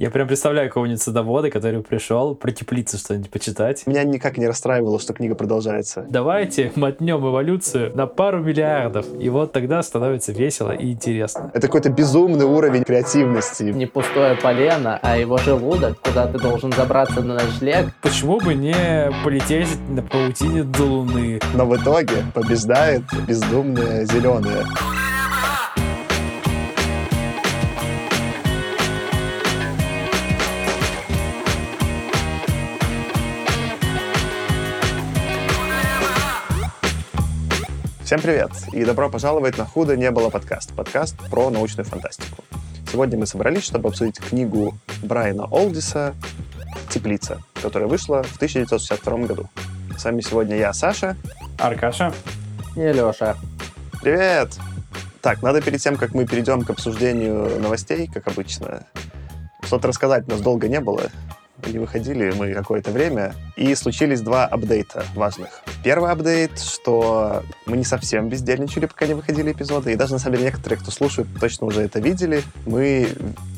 Я прям представляю какого-нибудь садовода, который пришел про что-нибудь почитать. Меня никак не расстраивало, что книга продолжается. Давайте мотнем эволюцию на пару миллиардов, и вот тогда становится весело и интересно. Это какой-то безумный уровень креативности. Не пустое полено, а его желудок, куда ты должен забраться на ночлег. Почему бы не полететь на паутине до Луны? Но в итоге побеждает бездумная зеленая. Всем привет и добро пожаловать на «Худо не было» подкаст. Подкаст про научную фантастику. Сегодня мы собрались, чтобы обсудить книгу Брайана Олдиса «Теплица», которая вышла в 1962 году. С вами сегодня я, Саша. Аркаша. И Леша. Привет! Так, надо перед тем, как мы перейдем к обсуждению новостей, как обычно, что-то рассказать у нас долго не было не выходили мы какое-то время, и случились два апдейта важных. Первый апдейт, что мы не совсем бездельничали, пока не выходили эпизоды, и даже, на самом деле, некоторые, кто слушает, точно уже это видели. Мы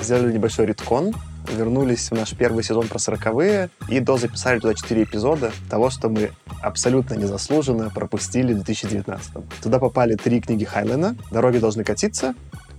сделали небольшой риткон, вернулись в наш первый сезон про сороковые и дозаписали туда четыре эпизода того, что мы абсолютно незаслуженно пропустили в 2019. Туда попали три книги Хайлена «Дороги должны катиться»,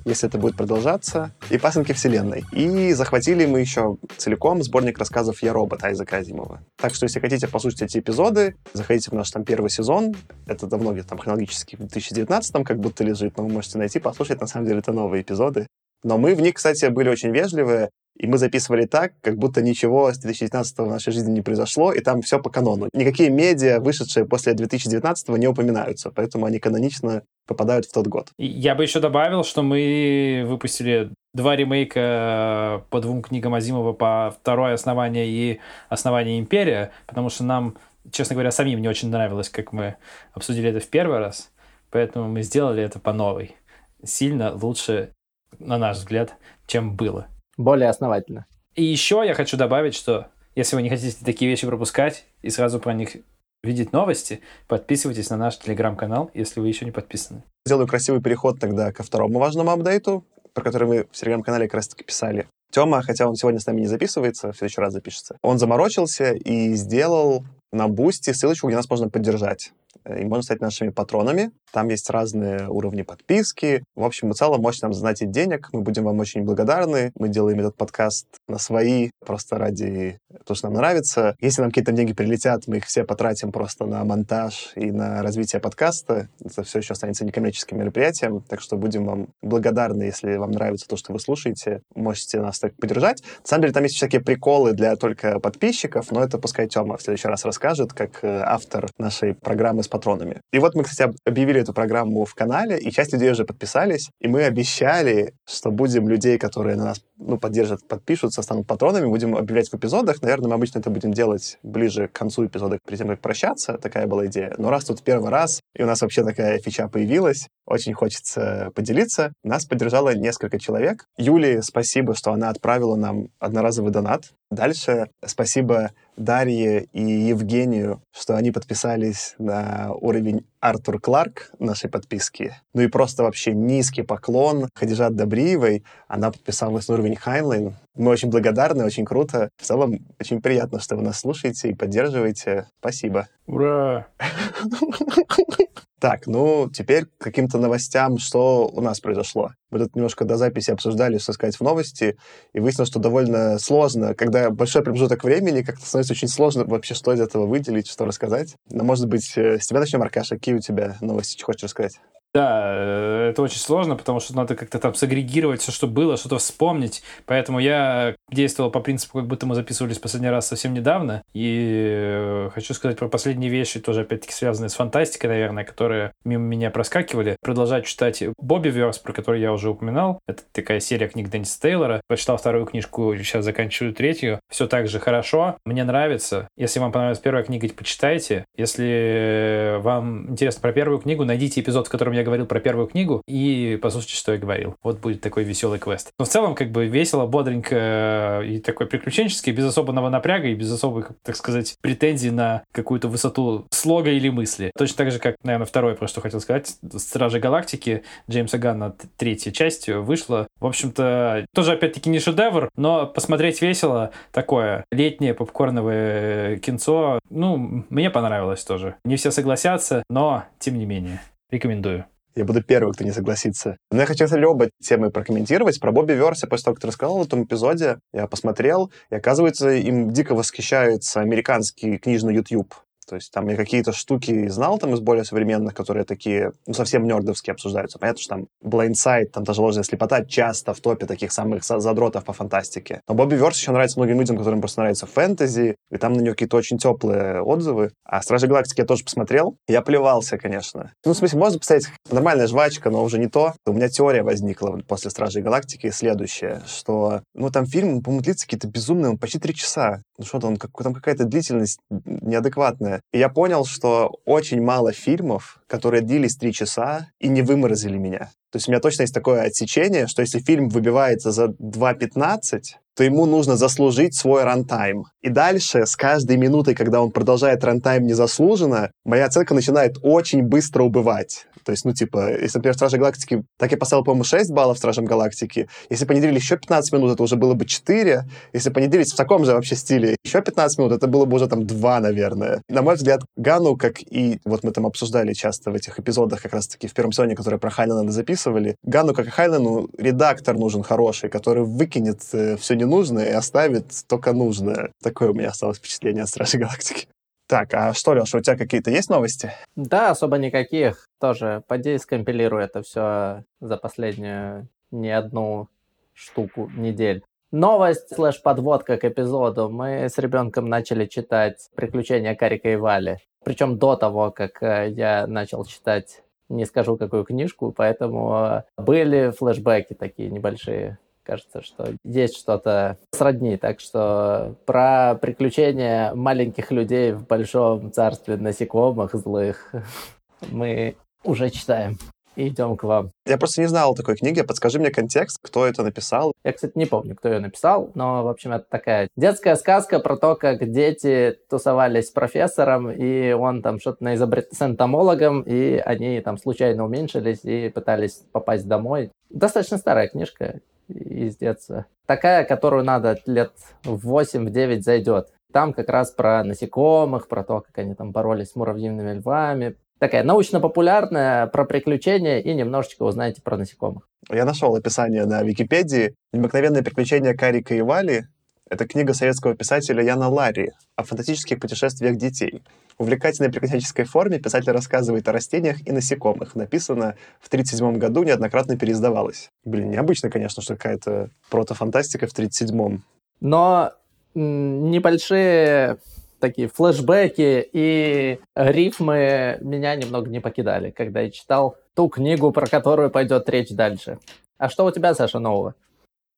если это будет продолжаться, и «Пасынки Вселенной». И захватили мы еще целиком сборник рассказов «Я робот» Айзека Азимова. Так что, если хотите послушать эти эпизоды, заходите в наш там первый сезон. Это давно где-то там хронологически в 2019 как будто лежит, но вы можете найти, послушать. На самом деле, это новые эпизоды. Но мы в них, кстати, были очень вежливые. И мы записывали так, как будто ничего с 2019 в нашей жизни не произошло, и там все по канону. Никакие медиа, вышедшие после 2019 не упоминаются, поэтому они канонично попадают в тот год. Я бы еще добавил, что мы выпустили два ремейка по двум книгам Азимова по «Второе основание» и «Основание империя», потому что нам, честно говоря, самим не очень нравилось, как мы обсудили это в первый раз, поэтому мы сделали это по новой. Сильно лучше, на наш взгляд, чем было. Более основательно. И еще я хочу добавить, что если вы не хотите такие вещи пропускать и сразу про них видеть новости, подписывайтесь на наш телеграм-канал, если вы еще не подписаны. Сделаю красивый переход тогда ко второму важному апдейту, про который мы в телеграм-канале как раз-таки писали. Тёма, хотя он сегодня с нами не записывается, в следующий раз запишется, он заморочился и сделал на Boosty ссылочку, где нас можно поддержать. Э, и можно стать нашими патронами. Там есть разные уровни подписки. В общем и целом можете нам занять денег. Мы будем вам очень благодарны. Мы делаем этот подкаст на свои, просто ради того, что нам нравится. Если нам какие-то деньги прилетят, мы их все потратим просто на монтаж и на развитие подкаста. Это все еще останется некоммерческим мероприятием. Так что будем вам благодарны, если вам нравится то, что вы слушаете. Можете нас так поддержать. На самом деле там есть всякие приколы для только подписчиков, но это пускай Тёма в следующий раз расскажет, как э, автор нашей программы с патронами. И вот мы, кстати, объявили эту программу в канале, и часть людей уже подписались, и мы обещали, что будем людей, которые на нас ну, поддержат, подпишутся, станут патронами, будем объявлять в эпизодах. Наверное, мы обычно это будем делать ближе к концу эпизода, перед тем, как прощаться. Такая была идея. Но раз тут первый раз, и у нас вообще такая фича появилась, очень хочется поделиться. Нас поддержало несколько человек. Юлии спасибо, что она отправила нам одноразовый донат. Дальше спасибо Дарье и Евгению, что они подписались на уровень Артур Кларк нашей подписки. Ну и просто вообще низкий поклон Хадижат Добриевой. Она подписалась на уровень Хайнлайн. Мы очень благодарны, очень круто. В целом, очень приятно, что вы нас слушаете и поддерживаете. Спасибо. Ура! Так, ну, теперь к каким-то новостям, что у нас произошло. Мы тут немножко до записи обсуждали, что сказать в новости, и выяснилось, что довольно сложно, когда большой промежуток времени, как-то становится очень сложно вообще что из этого выделить, что рассказать. Но, может быть, э, с тебя начнем, Аркаша, какие у тебя новости, что хочешь рассказать? Да, э, это очень сложно, потому что надо как-то там сагрегировать все, что было, что-то вспомнить. Поэтому я действовал по принципу, как будто мы записывались последний раз совсем недавно. И э, хочу сказать про последние вещи, тоже опять-таки связанные с фантастикой, наверное, которые мимо меня проскакивали. Продолжать читать Бобби Верс, про который я уже упоминал. Это такая серия книг Денниса Тейлора. Прочитал вторую книжку, сейчас заканчиваю третью. Все так же хорошо. Мне нравится. Если вам понравилась первая книга, почитайте. Если вам интересно про первую книгу, найдите эпизод, в котором я говорил про первую книгу, и послушайте, что я говорил. Вот будет такой веселый квест. Но в целом, как бы весело, бодренько и такой приключенческий, без особого напряга и без особых, так сказать, претензий на какую-то высоту слога или мысли. Точно так же, как, наверное, второе, про что хотел сказать, «Стражи Галактики» Джеймса Ганна, третья часть вышла. В общем-то, тоже, опять-таки, не шедевр, но посмотреть весело, такое летнее попкорновое кинцо, ну, мне понравилось тоже. Не все согласятся, но, тем не менее, рекомендую. Я буду первым, кто не согласится. Но я хочу, кстати, оба темы прокомментировать. Про Бобби Верса, после того, как ты рассказал в этом эпизоде, я посмотрел, и оказывается, им дико восхищается американский книжный YouTube. То есть там я какие-то штуки знал там из более современных, которые такие, ну, совсем нердовские обсуждаются. Понятно, что там Blindside, там даже ложная слепота часто в топе таких самых задротов по фантастике. Но Бобби Верс еще нравится многим людям, которым просто нравится фэнтези, и там на нее какие-то очень теплые отзывы. А Стражи Галактики я тоже посмотрел. Я плевался, конечно. Ну, в смысле, можно поставить нормальная жвачка, но уже не то. У меня теория возникла после Стражей Галактики следующая, что, ну, там фильм, по-моему, длится какие-то безумные, он почти три часа. Ну, что там, как, там какая-то длительность неадекватная. И я понял, что очень мало фильмов, которые длились три часа и не выморозили меня. То есть у меня точно есть такое отсечение, что если фильм выбивается за 2.15, то ему нужно заслужить свой runtime. И дальше, с каждой минутой, когда он продолжает runtime незаслуженно, моя оценка начинает очень быстро убывать. То есть, ну, типа, если, например, Стражи Галактики, так я поставил, по-моему, 6 баллов Стражам Галактики, если б длили еще 15 минут, это уже было бы 4. Если делились в таком же вообще стиле еще 15 минут, это было бы уже там 2, наверное. На мой взгляд, Гану, как и вот мы там обсуждали часто в этих эпизодах, как раз-таки в первом сезоне, который про Хайнена записывали, Гану, как и Хайнену, редактор нужен хороший, который выкинет э, все ненужное и оставит только нужное. Такое у меня осталось впечатление от Стражей Галактики. Так, а что, Леша, у тебя какие-то есть новости? Да, особо никаких. Тоже поди скомпилирую это все за последнюю не одну штуку недель. Новость слэш подводка к эпизоду. Мы с ребенком начали читать «Приключения Карика и Вали». Причем до того, как э, я начал читать, не скажу какую книжку, поэтому э, были флешбеки такие небольшие кажется, что есть что-то сродни. Так что про приключения маленьких людей в большом царстве насекомых злых мы уже читаем. И идем к вам. Я просто не знал такой книги. Подскажи мне контекст, кто это написал. Я, кстати, не помню, кто ее написал, но, в общем, это такая детская сказка про то, как дети тусовались с профессором, и он там что-то наизобрет с энтомологом, и они там случайно уменьшились и пытались попасть домой. Достаточно старая книжка, из детства. Такая, которую надо лет в 8-9 зайдет. Там как раз про насекомых, про то, как они там боролись с муравьиными львами. Такая научно-популярная, про приключения и немножечко узнаете про насекомых. Я нашел описание на Википедии. «Необыкновенные приключения Карика и Вали» — это книга советского писателя Яна Ларри о фантастических путешествиях детей. В увлекательной приключенческой форме писатель рассказывает о растениях и насекомых. Написано в 1937 году, неоднократно переиздавалось. Блин, необычно, конечно, что какая-то протофантастика в 1937-м. Но небольшие такие флешбеки и рифмы меня немного не покидали, когда я читал ту книгу, про которую пойдет речь дальше. А что у тебя, Саша, нового?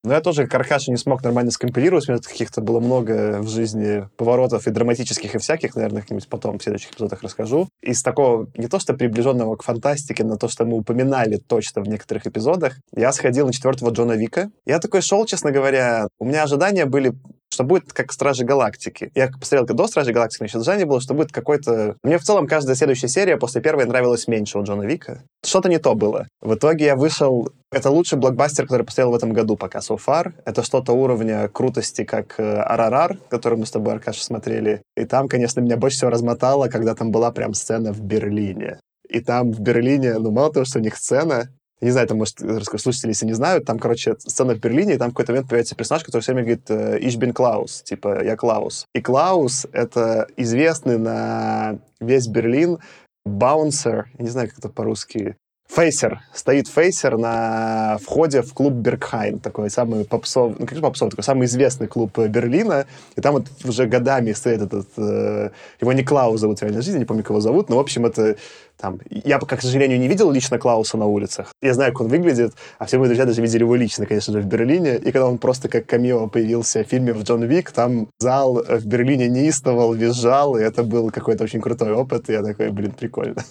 Но я тоже Каркаша не смог нормально скомпилировать. У меня каких-то было много в жизни поворотов и драматических, и всяких, наверное, как-нибудь потом в следующих эпизодах расскажу. Из такого не то что приближенного к фантастике, но то, что мы упоминали точно в некоторых эпизодах, я сходил на четвертого Джона Вика. Я такой шел, честно говоря, у меня ожидания были что будет как Стражи Галактики. Я посмотрел до Стражи Галактики, значит, ожидание было, что будет какой-то... Мне в целом каждая следующая серия после первой нравилась меньше у Джона Вика. Что-то не то было. В итоге я вышел... Это лучший блокбастер, который посмотрел в этом году пока so far. Это что-то уровня крутости, как Арарар, э, который мы с тобой, Аркаша, смотрели. И там, конечно, меня больше всего размотало, когда там была прям сцена в Берлине. И там в Берлине, ну, мало того, что у них сцена, не знаю, там, может, слушатели, если не знают, там, короче, сцена в Берлине, и там в какой-то момент появляется персонаж, который все время говорит «Ich bin Klaus», типа «Я Клаус». И Клаус — это известный на весь Берлин баунсер, я не знаю, как это по-русски, Фейсер. Стоит Фейсер на входе в клуб Бергхайн, такой самый попсов, ну, как попсов, такой самый известный клуб Берлина. И там вот уже годами стоит этот... Э, его не Клаус зовут в реальной жизни, не помню, кого зовут, но, в общем, это там... Я, к сожалению, не видел лично Клауса на улицах. Я знаю, как он выглядит, а все мои друзья даже видели его лично, конечно же, в Берлине. И когда он просто как камео появился в фильме в Джон Вик, там зал в Берлине неистовал, визжал, и это был какой-то очень крутой опыт. И я такой, блин, прикольно.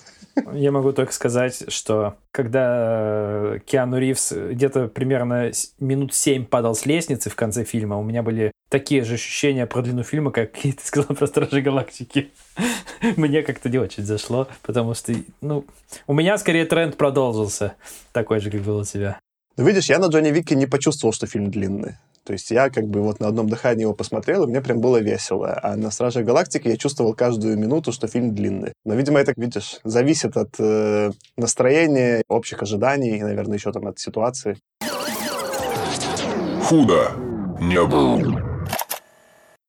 Я могу только сказать, что когда Киану Ривз где-то примерно минут семь падал с лестницы в конце фильма, у меня были такие же ощущения про длину фильма, как ты сказал про Стражи Галактики. Мне как-то не очень зашло, потому что, ну, у меня скорее тренд продолжился, такой же, как был у тебя. Ну, видишь, я на Джонни Вике не почувствовал, что фильм длинный. То есть я как бы вот на одном дыхании его посмотрел, и мне прям было весело. А на «Страже Галактики» я чувствовал каждую минуту, что фильм длинный. Но, видимо, это, видишь, зависит от э, настроения, общих ожиданий, и, наверное, еще там от ситуации. Худо не было.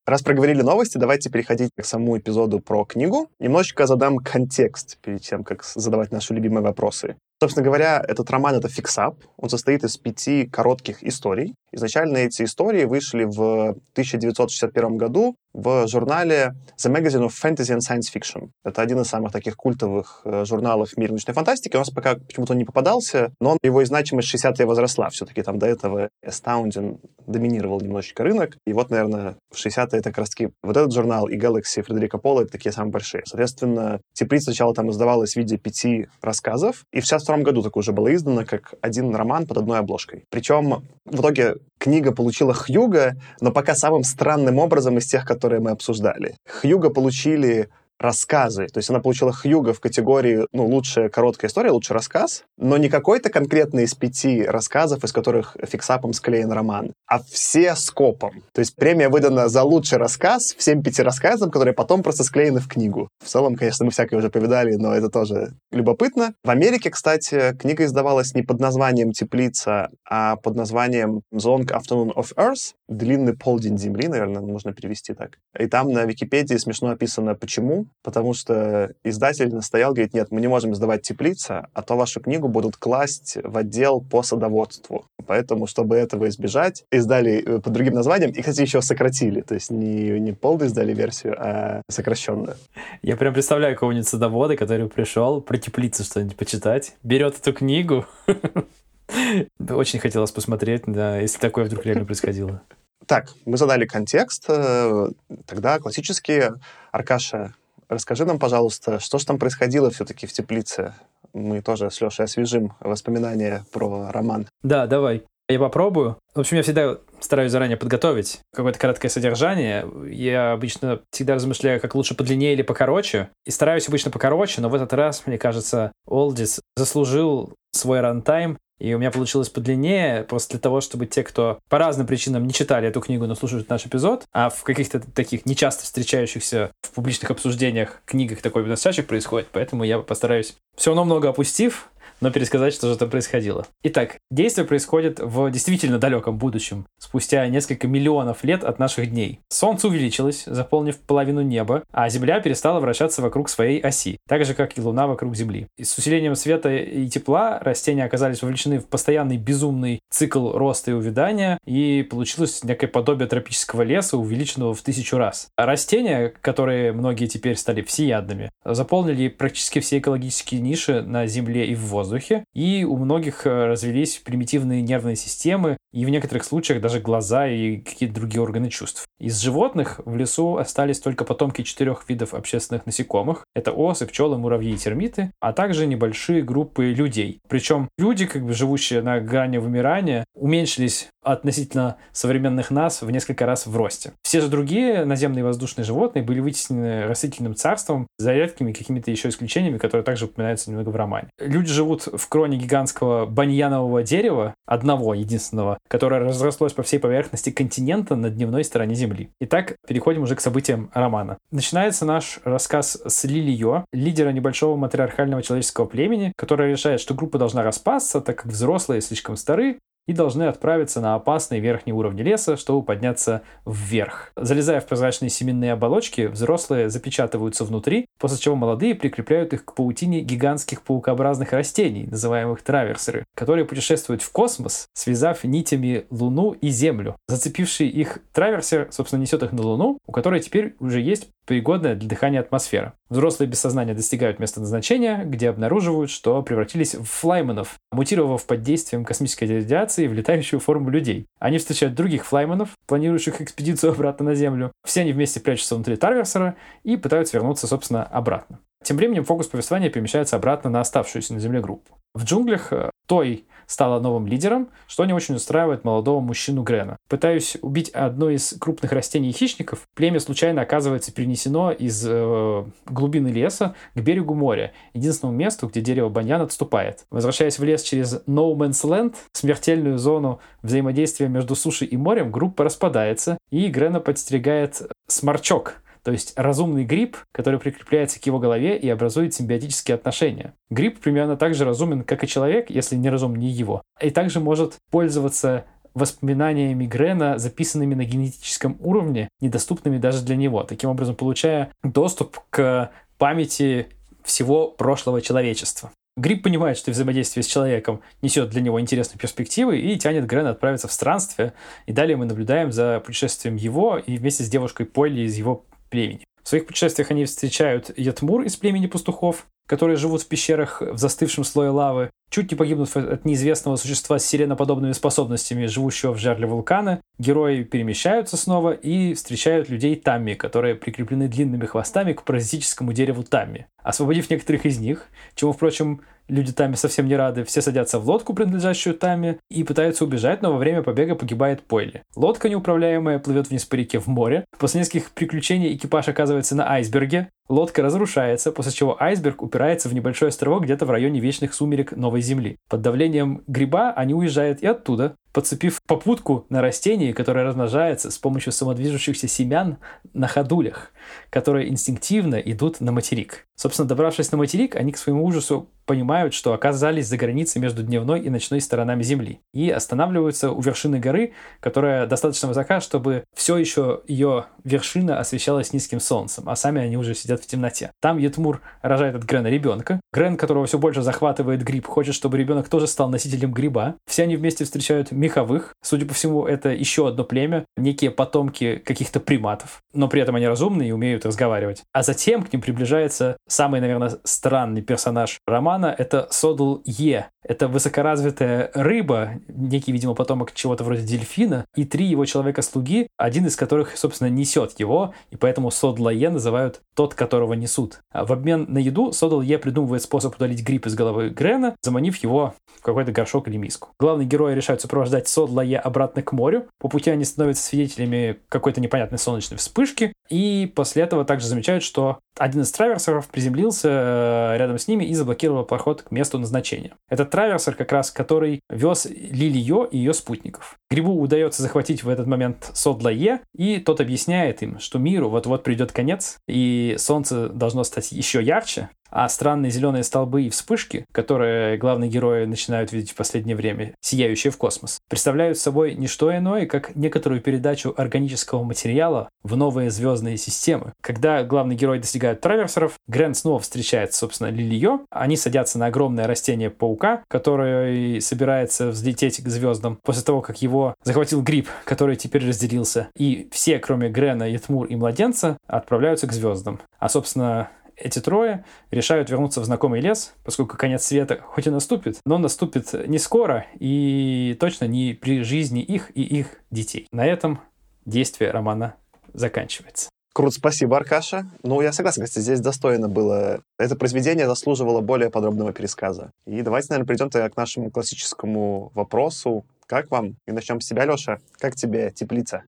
Раз проговорили новости, давайте переходить к самому эпизоду про книгу. Немножечко задам контекст перед тем, как задавать наши любимые вопросы. Собственно говоря, этот роман — это fix-up. Он состоит из пяти коротких историй. Изначально эти истории вышли в 1961 году в журнале The Magazine of Fantasy and Science Fiction. Это один из самых таких культовых э, журналов в мире научной фантастики. У нас пока почему-то он не попадался, но его значимость в 60-е возросла. Все-таки там до этого Astounding доминировал немножечко рынок. И вот, наверное, в 60-е это как раз таки вот этот журнал и Galaxy Фредерика Пола — это такие самые большие. Соответственно, Теплица сначала там издавалась в виде пяти рассказов, и в 62 году такое уже было издано, как один роман под одной обложкой. Причем в итоге книга получила Хьюго, но пока самым странным образом из тех, которые мы обсуждали. Хьюга получили рассказы. То есть она получила Хьюга в категории, ну, лучшая короткая история, лучший рассказ, но не какой-то конкретный из пяти рассказов, из которых фиксапом склеен роман, а все скопом. То есть премия выдана за лучший рассказ всем пяти рассказам, которые потом просто склеены в книгу. В целом, конечно, мы всякое уже повидали, но это тоже любопытно. В Америке, кстати, книга издавалась не под названием «Теплица», а под названием «The Long Afternoon of Earth», «Длинный полдень Земли», наверное, можно перевести так. И там на Википедии смешно описано, почему потому что издатель настоял, говорит, нет, мы не можем издавать теплица, а то вашу книгу будут класть в отдел по садоводству. Поэтому, чтобы этого избежать, издали э, под другим названием, и, кстати, еще сократили, то есть не, не полную издали версию, а сокращенную. Я прям представляю кого-нибудь садовода, который пришел про теплицу что-нибудь почитать, берет эту книгу, очень хотелось посмотреть, да, если такое вдруг реально происходило. Так, мы задали контекст. Э, тогда классически Аркаша Расскажи нам, пожалуйста, что же там происходило все-таки в теплице? Мы тоже с Лешей освежим воспоминания про роман. Да, давай. Я попробую. В общем, я всегда стараюсь заранее подготовить какое-то краткое содержание. Я обычно всегда размышляю, как лучше подлиннее или покороче. И стараюсь обычно покороче, но в этот раз, мне кажется, Олдис заслужил свой рантайм и у меня получилось подлиннее, просто для того, чтобы те, кто по разным причинам не читали эту книгу, но слушают наш эпизод, а в каких-то таких нечасто встречающихся в публичных обсуждениях книгах такой у нас чаще происходит, поэтому я постараюсь все равно много опустив, но пересказать, что же там происходило. Итак, действие происходит в действительно далеком будущем, спустя несколько миллионов лет от наших дней. Солнце увеличилось, заполнив половину неба, а Земля перестала вращаться вокруг своей оси, так же, как и Луна вокруг Земли. И с усилением света и тепла растения оказались вовлечены в постоянный безумный цикл роста и увядания, и получилось некое подобие тропического леса, увеличенного в тысячу раз. А растения, которые многие теперь стали всеядными, заполнили практически все экологические ниши на Земле и в воздухе, воздухе, и у многих э, развелись примитивные нервные системы, и в некоторых случаях даже глаза и какие-то другие органы чувств. Из животных в лесу остались только потомки четырех видов общественных насекомых. Это осы, пчелы, муравьи и термиты, а также небольшие группы людей. Причем люди, как бы живущие на грани вымирания, уменьшились относительно современных нас в несколько раз в росте. Все же другие наземные воздушные животные были вытеснены растительным царством, за редкими какими-то еще исключениями, которые также упоминаются немного в романе. Люди живут в кроне гигантского баньянового дерева, одного единственного, которое разрослось по всей поверхности континента на дневной стороне Земли. Итак, переходим уже к событиям романа. Начинается наш рассказ с Лилио, лидера небольшого матриархального человеческого племени, которая решает, что группа должна распасться, так как взрослые слишком стары, и должны отправиться на опасные верхние уровни леса, чтобы подняться вверх. Залезая в прозрачные семенные оболочки, взрослые запечатываются внутри, после чего молодые прикрепляют их к паутине гигантских паукообразных растений, называемых траверсеры, которые путешествуют в космос, связав нитями Луну и Землю. Зацепивший их траверсер, собственно, несет их на Луну, у которой теперь уже есть пригодная для дыхания атмосфера. Взрослые без сознания достигают места назначения, где обнаруживают, что превратились в флайманов, мутировав под действием космической радиации в летающую форму людей. Они встречают других флайманов, планирующих экспедицию обратно на Землю. Все они вместе прячутся внутри Тарверсера и пытаются вернуться, собственно, обратно. Тем временем фокус повествования перемещается обратно на оставшуюся на Земле группу. В джунглях э, Той стала новым лидером, что не очень устраивает молодого мужчину Грена. Пытаясь убить одно из крупных растений хищников, племя случайно оказывается перенесено из э, глубины леса к берегу моря, единственному месту, где дерево баньян отступает. Возвращаясь в лес через No Man's Land, смертельную зону взаимодействия между сушей и морем, группа распадается, и Грена подстерегает сморчок, то есть разумный гриб, который прикрепляется к его голове и образует симбиотические отношения. Гриб примерно так же разумен, как и человек, если не разумнее его, и также может пользоваться воспоминаниями Грена, записанными на генетическом уровне, недоступными даже для него, таким образом получая доступ к памяти всего прошлого человечества. Гриб понимает, что взаимодействие с человеком несет для него интересные перспективы и тянет Грена отправиться в странствие. И далее мы наблюдаем за путешествием его и вместе с девушкой Полли из его племени. В своих путешествиях они встречают Ятмур из племени пастухов, которые живут в пещерах в застывшем слое лавы, чуть не погибнув от неизвестного существа с сиреноподобными способностями, живущего в жерле вулкана, герои перемещаются снова и встречают людей Тамми, которые прикреплены длинными хвостами к паразитическому дереву Тамми. Освободив некоторых из них, чему, впрочем, Люди Тами совсем не рады, все садятся в лодку, принадлежащую Тами, и пытаются убежать, но во время побега погибает Пойли. Лодка неуправляемая плывет вниз по реке в море. После нескольких приключений экипаж оказывается на айсберге. Лодка разрушается, после чего айсберг упирается в небольшой островок где-то в районе вечных сумерек Новой Земли. Под давлением гриба они уезжают и оттуда, подцепив попутку на растении, которое размножается с помощью самодвижущихся семян на ходулях, которые инстинктивно идут на материк. Собственно, добравшись на материк, они к своему ужасу понимают, что оказались за границей между дневной и ночной сторонами Земли. И останавливаются у вершины горы, которая достаточно высока, чтобы все еще ее вершина освещалась низким солнцем, а сами они уже сидят в темноте. Там Ятмур рожает от Грена ребенка. Грен, которого все больше захватывает гриб, хочет, чтобы ребенок тоже стал носителем гриба. Все они вместе встречают меховых. Судя по всему, это еще одно племя, некие потомки каких-то приматов. Но при этом они разумные и умеют разговаривать. А затем к ним приближается самый, наверное, странный персонаж романа — это Содл Е. Это высокоразвитая рыба, некий, видимо, потомок чего-то вроде дельфина, и три его человека-слуги, один из которых, собственно, несет его, и поэтому Содла Е называют тот, которого несут. А в обмен на еду Содл Е придумывает способ удалить гриб из головы Грена, заманив его в какой-то горшок или миску. Главные герои решают сопровождать Содла Е обратно к морю. По пути они становятся свидетелями какой-то непонятной солнечной вспышки, и после этого также замечают, что один из траверсеров приземлился э, рядом с ними и заблокировал проход к месту назначения. Этот траверсер как раз, который вез Лилио и ее спутников. Грибу удается захватить в этот момент Содла Е, и тот объясняет им, что миру вот-вот придет конец, и солнце должно стать еще ярче, а странные зеленые столбы и вспышки, которые главные герои начинают видеть в последнее время, сияющие в космос, представляют собой не что иное, как некоторую передачу органического материала в новые звездные системы. Когда главный герой достигает траверсеров, Грен снова встречает, собственно, Лилио. Они садятся на огромное растение паука, которое собирается взлететь к звездам после того, как его захватил гриб, который теперь разделился. И все, кроме Грена, Ятмур и младенца, отправляются к звездам. А, собственно, эти трое решают вернуться в знакомый лес, поскольку конец света хоть и наступит, но наступит не скоро и точно не при жизни их и их детей. На этом действие романа заканчивается. Круто, спасибо, Аркаша. Ну, я согласен, кстати, здесь достойно было. Это произведение заслуживало более подробного пересказа. И давайте, наверное, придем тогда к нашему классическому вопросу. Как вам? И начнем с тебя, Леша. Как тебе теплица?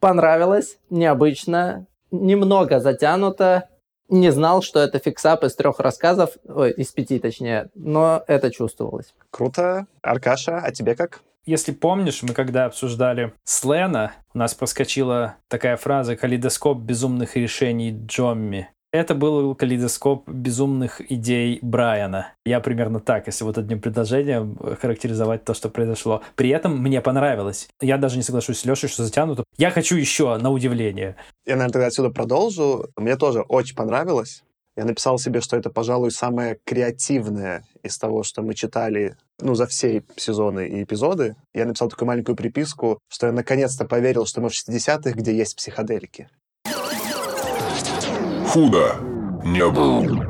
Понравилось, необычно, немного затянуто, не знал, что это fix-up из трех рассказов, ой, из пяти точнее, но это чувствовалось. Круто. Аркаша, а тебе как? Если помнишь, мы когда обсуждали Слэна, у нас проскочила такая фраза «калейдоскоп безумных решений Джомми». Это был калейдоскоп безумных идей Брайана. Я примерно так, если вот одним предложением характеризовать то, что произошло. При этом мне понравилось. Я даже не соглашусь с Лешей, что затянуто. Я хочу еще, на удивление. Я, наверное, тогда отсюда продолжу. Мне тоже очень понравилось. Я написал себе, что это, пожалуй, самое креативное из того, что мы читали ну, за все сезоны и эпизоды. Я написал такую маленькую приписку, что я наконец-то поверил, что мы в 60-х, где есть психоделики худо не был.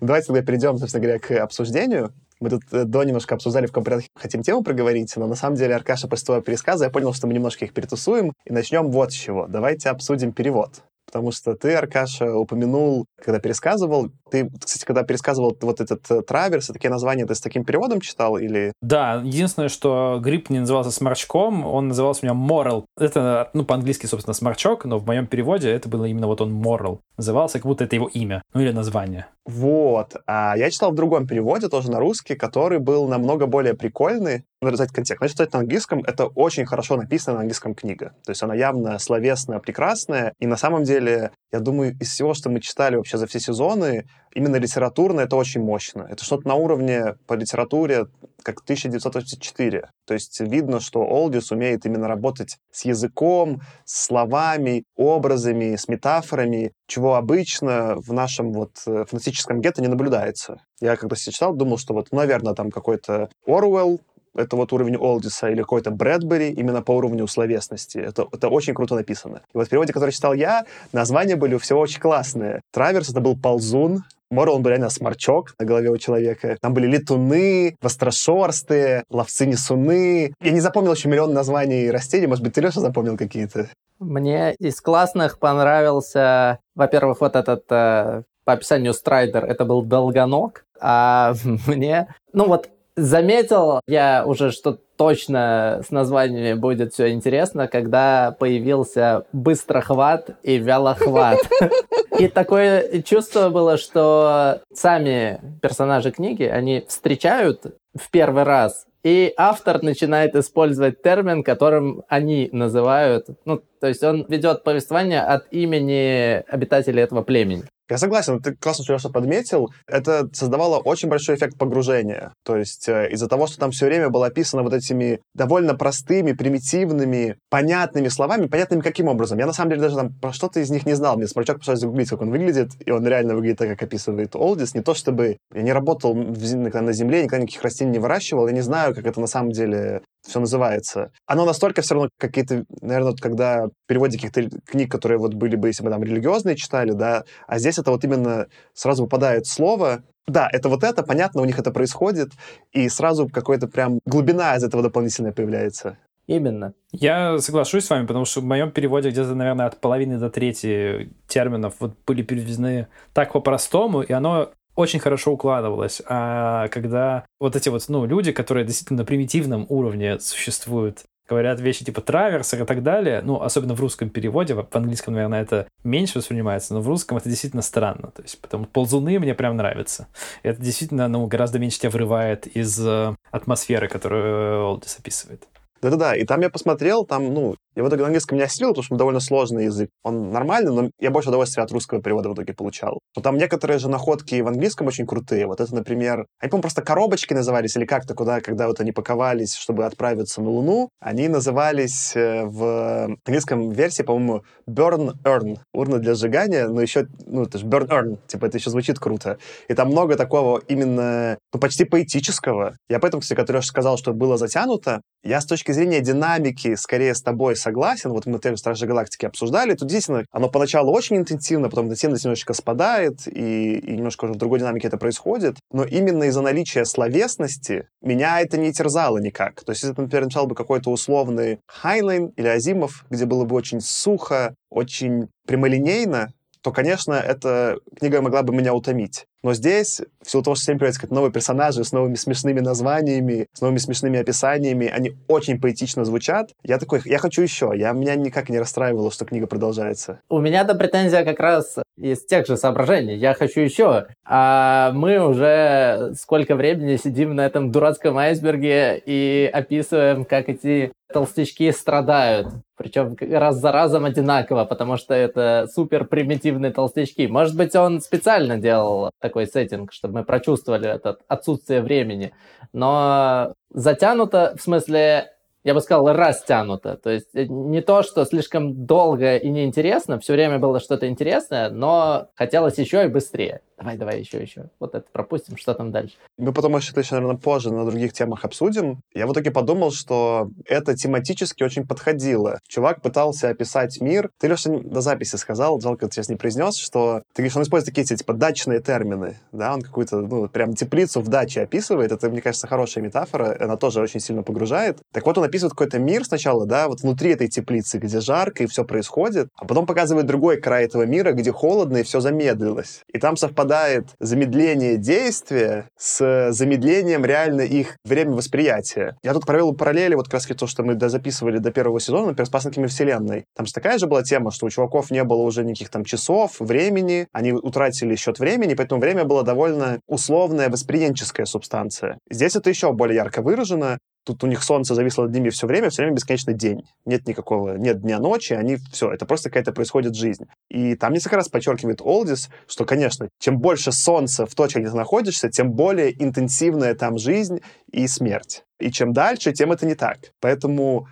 Давайте тогда перейдем, собственно говоря, к обсуждению. Мы тут э, до немножко обсуждали, в каком порядке хотим тему проговорить, но на самом деле, Аркаша, после твоего пересказа я понял, что мы немножко их перетусуем, и начнем вот с чего. Давайте обсудим перевод. Потому что ты, Аркаша, упомянул, когда пересказывал, ты, кстати, когда пересказывал вот этот э, траверс, такие названия ты с таким переводом читал или... Да, единственное, что гриб не назывался сморчком, он назывался у меня moral. Это, ну, по-английски, собственно, сморчок, но в моем переводе это было именно вот он moral. Назывался, как будто это его имя, ну или название. Вот. А я читал в другом переводе, тоже на русский, который был намного более прикольный. Надо контекст. Значит, читать на английском, это очень хорошо написано на английском книга. То есть она явно словесная, прекрасная. И на самом деле, я думаю, из всего, что мы читали вообще за все сезоны, именно литературно это очень мощно. Это что-то на уровне по литературе, как 1984. То есть видно, что Олдис умеет именно работать с языком, с словами, образами, с метафорами, чего обычно в нашем вот э, фантастическом гетто не наблюдается. Я когда читал, думал, что вот, наверное, там какой-то Оруэлл, это вот уровень Олдиса, или какой-то Брэдбери именно по уровню словесности. Это, это очень круто написано. И вот в переводе, который читал я, названия были у всего очень классные. Траверс — это был ползун, Морл, он был реально сморчок на голове у человека. Там были летуны, вострошорстые, ловцы-несуны. Я не запомнил еще миллион названий растений. Может быть, ты, Леша, запомнил какие-то? Мне из классных понравился, во-первых, вот этот э, по описанию Страйдер, это был долгоног, а мне, ну вот заметил я уже, что точно с названиями будет все интересно, когда появился быстрохват и вялохват. И такое чувство было, что сами персонажи книги, они встречают в первый раз, и автор начинает использовать термин, которым они называют, ну, то есть он ведет повествование от имени обитателей этого племени. Я согласен, ты классно что подметил. Это создавало очень большой эффект погружения. То есть э, из-за того, что там все время было описано вот этими довольно простыми, примитивными, понятными словами, понятными каким образом. Я на самом деле даже там про что-то из них не знал. Мне сморчок пришлось загуглить, как он выглядит, и он реально выглядит так, как описывает Олдис. Не то чтобы я не работал в, на земле, никогда никаких растений не выращивал, я не знаю, как это на самом деле все называется. Оно настолько все равно какие-то, наверное, когда в переводе каких-то книг, которые вот были бы, если мы там религиозные читали, да, а здесь это вот именно сразу выпадает слово, да, это вот это, понятно, у них это происходит, и сразу какая-то прям глубина из этого дополнительная появляется. Именно. Я соглашусь с вами, потому что в моем переводе где-то, наверное, от половины до трети терминов вот были переведены так по-простому, и оно очень хорошо укладывалось. А когда вот эти вот, ну, люди, которые действительно на примитивном уровне существуют, говорят вещи типа траверсер и так далее, ну, особенно в русском переводе, в английском, наверное, это меньше воспринимается, но в русском это действительно странно, то есть, потому ползуны мне прям нравятся. Это действительно, ну, гораздо меньше тебя вырывает из э, атмосферы, которую Олдис описывает. Да-да-да, и там я посмотрел, там, ну, я в итоге на английском не осилил, потому что довольно сложный язык. Он нормальный, но я больше удовольствия от русского перевода в итоге получал. Но там некоторые же находки в английском очень крутые. Вот это, например, они, по-моему, просто коробочки назывались или как-то, куда, когда вот они паковались, чтобы отправиться на Луну, они назывались э, в английском версии, по-моему, Burn Earn. Урна для сжигания, но еще, ну, это же Burn Earn, типа это еще звучит круто. И там много такого именно, ну, почти поэтического. Я поэтому, кстати, который сказал, что было затянуто, я с точки зрения динамики скорее с тобой согласен. Вот мы тему Стражи Галактики обсуждали. Тут действительно оно поначалу очень интенсивно, потом интенсивность немножечко спадает, и, и немножко уже в другой динамике это происходит. Но именно из-за наличия словесности меня это не терзало никак. То есть, если, например, написал бы какой-то условный Хайнлайн или Азимов, где было бы очень сухо, очень прямолинейно, то, конечно, эта книга могла бы меня утомить. Но здесь, в силу того, что всем появляются новые персонажи с новыми смешными названиями, с новыми смешными описаниями, они очень поэтично звучат. Я такой, я хочу еще. Я, меня никак не расстраивало, что книга продолжается. У меня-то претензия как раз из тех же соображений. Я хочу еще. А мы уже сколько времени сидим на этом дурацком айсберге и описываем, как эти толстячки страдают. Причем раз за разом одинаково, потому что это супер примитивные толстячки. Может быть, он специально делал такой сеттинг, чтобы мы прочувствовали это отсутствие времени. Но затянуто, в смысле, я бы сказал, растянуто. То есть э, не то, что слишком долго и неинтересно, все время было что-то интересное, но хотелось еще и быстрее. Давай, давай, еще, еще. Вот это пропустим, что там дальше. Мы потом еще, еще, наверное, позже на других темах обсудим. Я в итоге подумал, что это тематически очень подходило. Чувак пытался описать мир. Ты, Леша, до записи сказал, жалко, ты сейчас не произнес, что ты говоришь, он использует такие, типа, дачные термины, да, он какую-то, ну, прям теплицу в даче описывает. Это, мне кажется, хорошая метафора, она тоже очень сильно погружает. Так вот, он описывает какой-то мир сначала, да, вот внутри этой теплицы, где жарко и все происходит, а потом показывает другой край этого мира, где холодно и все замедлилось. И там совпадает замедление действия с замедлением реально их время восприятия. Я тут провел параллели, вот как раз то, что мы записывали до первого сезона, например, с «Пасынками вселенной». Там же такая же была тема, что у чуваков не было уже никаких там часов, времени, они утратили счет времени, поэтому время было довольно условная восприемческая субстанция. Здесь это еще более ярко выражено. Тут у них солнце зависло над ними все время, все время бесконечный день. Нет никакого, нет дня-ночи, они все, это просто какая-то происходит жизнь. И там несколько раз подчеркивает Олдис, что, конечно, чем больше солнца в точке, где ты находишься, тем более интенсивная там жизнь и смерть. И чем дальше, тем это не так. Поэтому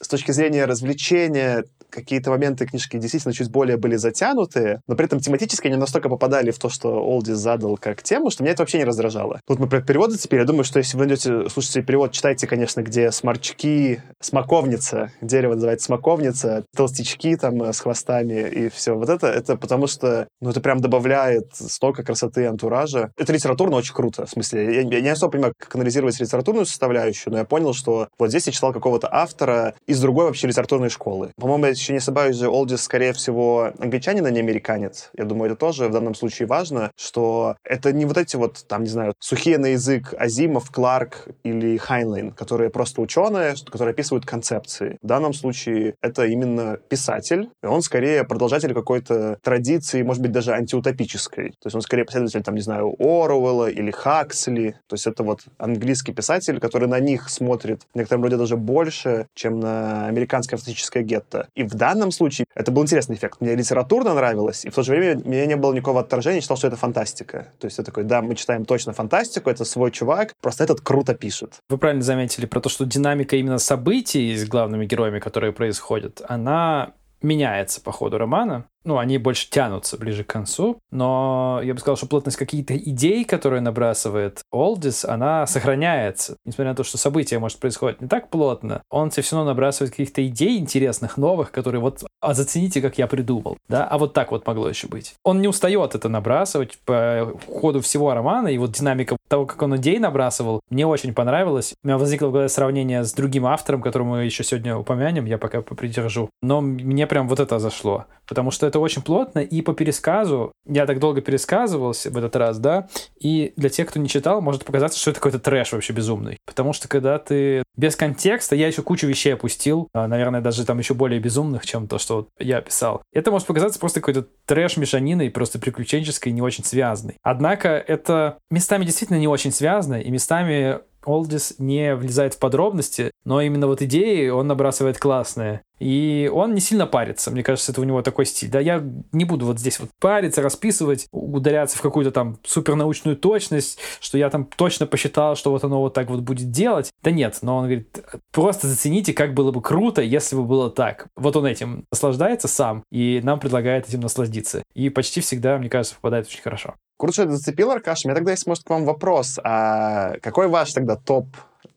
с точки зрения развлечения какие-то моменты книжки действительно чуть более были затянутые, но при этом тематически они настолько попадали в то, что Олдис задал как тему, что меня это вообще не раздражало. Тут мы про переводы теперь. Я думаю, что если вы найдете, слушайте перевод, читайте, конечно, где сморчки, смоковница, дерево называется смоковница, толстячки там э, с хвостами и все. Вот это, это потому что, ну, это прям добавляет столько красоты и антуража. Это литературно очень круто. В смысле, я, я не особо понимаю, как анализировать литературную составляющую, но я понял, что вот здесь я читал какого-то автора из другой вообще литературной школы. По-моему, я еще не ошибаюсь, же Олдис, скорее всего, англичанин, а не американец. Я думаю, это тоже в данном случае важно, что это не вот эти вот, там, не знаю, сухие на язык Азимов, Кларк или Хайнлайн, которые просто ученые, которые описывают концепции. В данном случае это именно писатель, и он скорее продолжатель какой-то традиции, может быть, даже антиутопической. То есть он скорее последователь, там, не знаю, Оруэлла или Хаксли. То есть это вот английский писатель, который на них смотрит в некотором роде даже больше, чем на американское фантастическое гетто. И в данном случае это был интересный эффект. Мне литературно нравилось, и в то же время у меня не было никакого отторжения, я считал, что это фантастика. То есть я такой, да, мы читаем точно фантастику, это свой чувак, просто этот круто пишет. Вы правильно заметили про то, что динамика именно событий с главными героями, которые происходят, она меняется по ходу романа ну, они больше тянутся ближе к концу, но я бы сказал, что плотность каких-то идей, которые набрасывает Олдис, она сохраняется. Несмотря на то, что события, может, происходить не так плотно, он все равно набрасывает каких-то идей интересных, новых, которые вот, а зацените, как я придумал, да, а вот так вот могло еще быть. Он не устает это набрасывать по ходу всего романа, и вот динамика того, как он идей набрасывал, мне очень понравилось. У меня возникло в голове сравнение с другим автором, которого мы еще сегодня упомянем, я пока попридержу. Но мне прям вот это зашло, потому что это это очень плотно, и по пересказу, я так долго пересказывался в этот раз, да, и для тех, кто не читал, может показаться, что это какой-то трэш вообще безумный. Потому что когда ты без контекста, я еще кучу вещей опустил, а, наверное, даже там еще более безумных, чем то, что вот я писал. Это может показаться просто какой-то трэш мешаниной, просто приключенческой, не очень связанной. Однако это местами действительно не очень связано, и местами Олдис не влезает в подробности, но именно вот идеи он набрасывает классные. И он не сильно парится. Мне кажется, это у него такой стиль. Да, я не буду вот здесь вот париться, расписывать, ударяться в какую-то там супернаучную точность, что я там точно посчитал, что вот оно вот так вот будет делать. Да нет, но он говорит, просто зацените, как было бы круто, если бы было так. Вот он этим наслаждается сам, и нам предлагает этим насладиться. И почти всегда, мне кажется, попадает очень хорошо. Круто, зацепил, Аркаш. У меня тогда есть, может, к вам вопрос. А какой ваш тогда топ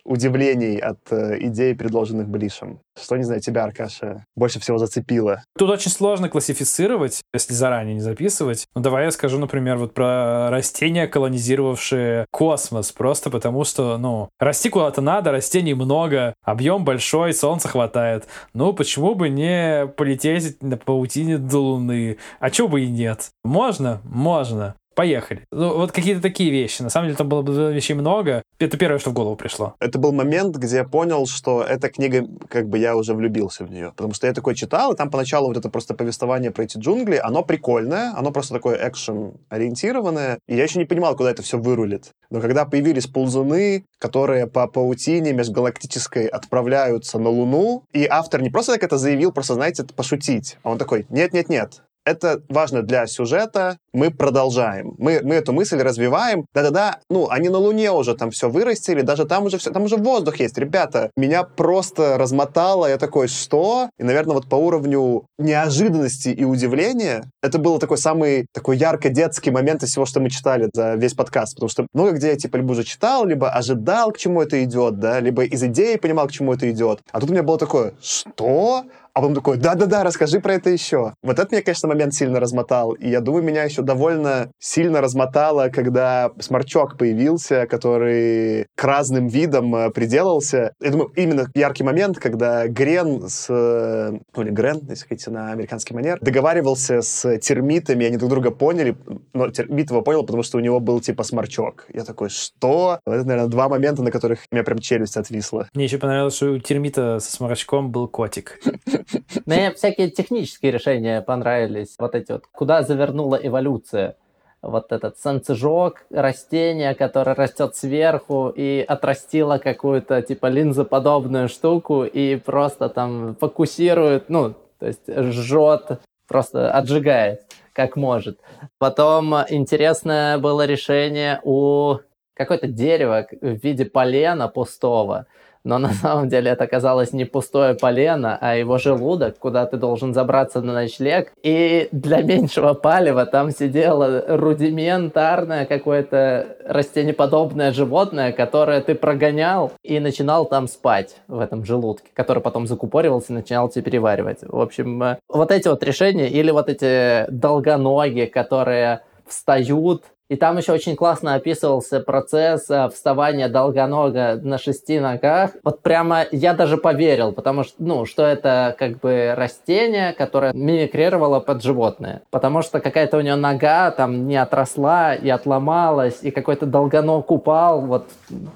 удивлений от э, идей, предложенных Блишем? Что, не знаю, тебя, Аркаша, больше всего зацепило? Тут очень сложно классифицировать, если заранее не записывать. Ну, давай я скажу, например, вот про растения, колонизировавшие космос, просто потому что, ну, расти куда-то надо, растений много, объем большой, солнца хватает. Ну, почему бы не полететь на паутине до Луны? А чего бы и нет? Можно? Можно. Поехали. Ну, вот какие-то такие вещи. На самом деле там было бы вещей много. Это первое, что в голову пришло. Это был момент, где я понял, что эта книга, как бы я уже влюбился в нее. Потому что я такой читал, и там поначалу вот это просто повествование про эти джунгли, оно прикольное, оно просто такое экшен-ориентированное, и я еще не понимал, куда это все вырулит. Но когда появились ползуны, которые по паутине межгалактической отправляются на Луну, и автор не просто так это заявил, просто, знаете, пошутить, а он такой, нет-нет-нет, это важно для сюжета, мы продолжаем. Мы, мы эту мысль развиваем. Да-да-да, ну, они на Луне уже там все вырастили, даже там уже все, там уже воздух есть. Ребята, меня просто размотало, я такой, что? И, наверное, вот по уровню неожиданности и удивления, это был такой самый такой ярко-детский момент из всего, что мы читали за весь подкаст. Потому что много где я, типа, либо уже читал, либо ожидал, к чему это идет, да, либо из идеи понимал, к чему это идет. А тут у меня было такое, что? А потом такой, да-да-да, расскажи про это еще. Вот это меня, конечно, момент сильно размотал. И я думаю, меня еще довольно сильно размотало, когда сморчок появился, который к разным видам э, приделался. Я думаю, именно яркий момент, когда Грен с... э, Ну, или Грен, если хотите, на американский манер, договаривался с термитами, они друг друга поняли, но термит его понял, потому что у него был типа сморчок. Я такой, что? Вот Это, наверное, два момента, на которых у меня прям челюсть отвисла. Мне еще понравилось, что у термита со сморочком был котик. Мне всякие технические решения понравились. Вот эти вот, куда завернула эволюция. Вот этот санцежок, растение, которое растет сверху и отрастило какую-то типа линзоподобную штуку и просто там фокусирует, ну, то есть жжет, просто отжигает, как может. Потом интересное было решение у какое-то дерево в виде полена пустого, но на самом деле это оказалось не пустое полено, а его желудок, куда ты должен забраться на ночлег. И для меньшего палева там сидело рудиментарное какое-то растенеподобное животное, которое ты прогонял и начинал там спать в этом желудке, который потом закупоривался и начинал тебя переваривать. В общем, э, вот эти вот решения или вот эти долгоноги, которые встают и там еще очень классно описывался процесс э, вставания долгонога на шести ногах. Вот прямо я даже поверил, потому что, ну, что это как бы растение, которое мимикрировало под животное. Потому что какая-то у него нога там не отросла и отломалась, и какой-то долгоног упал, вот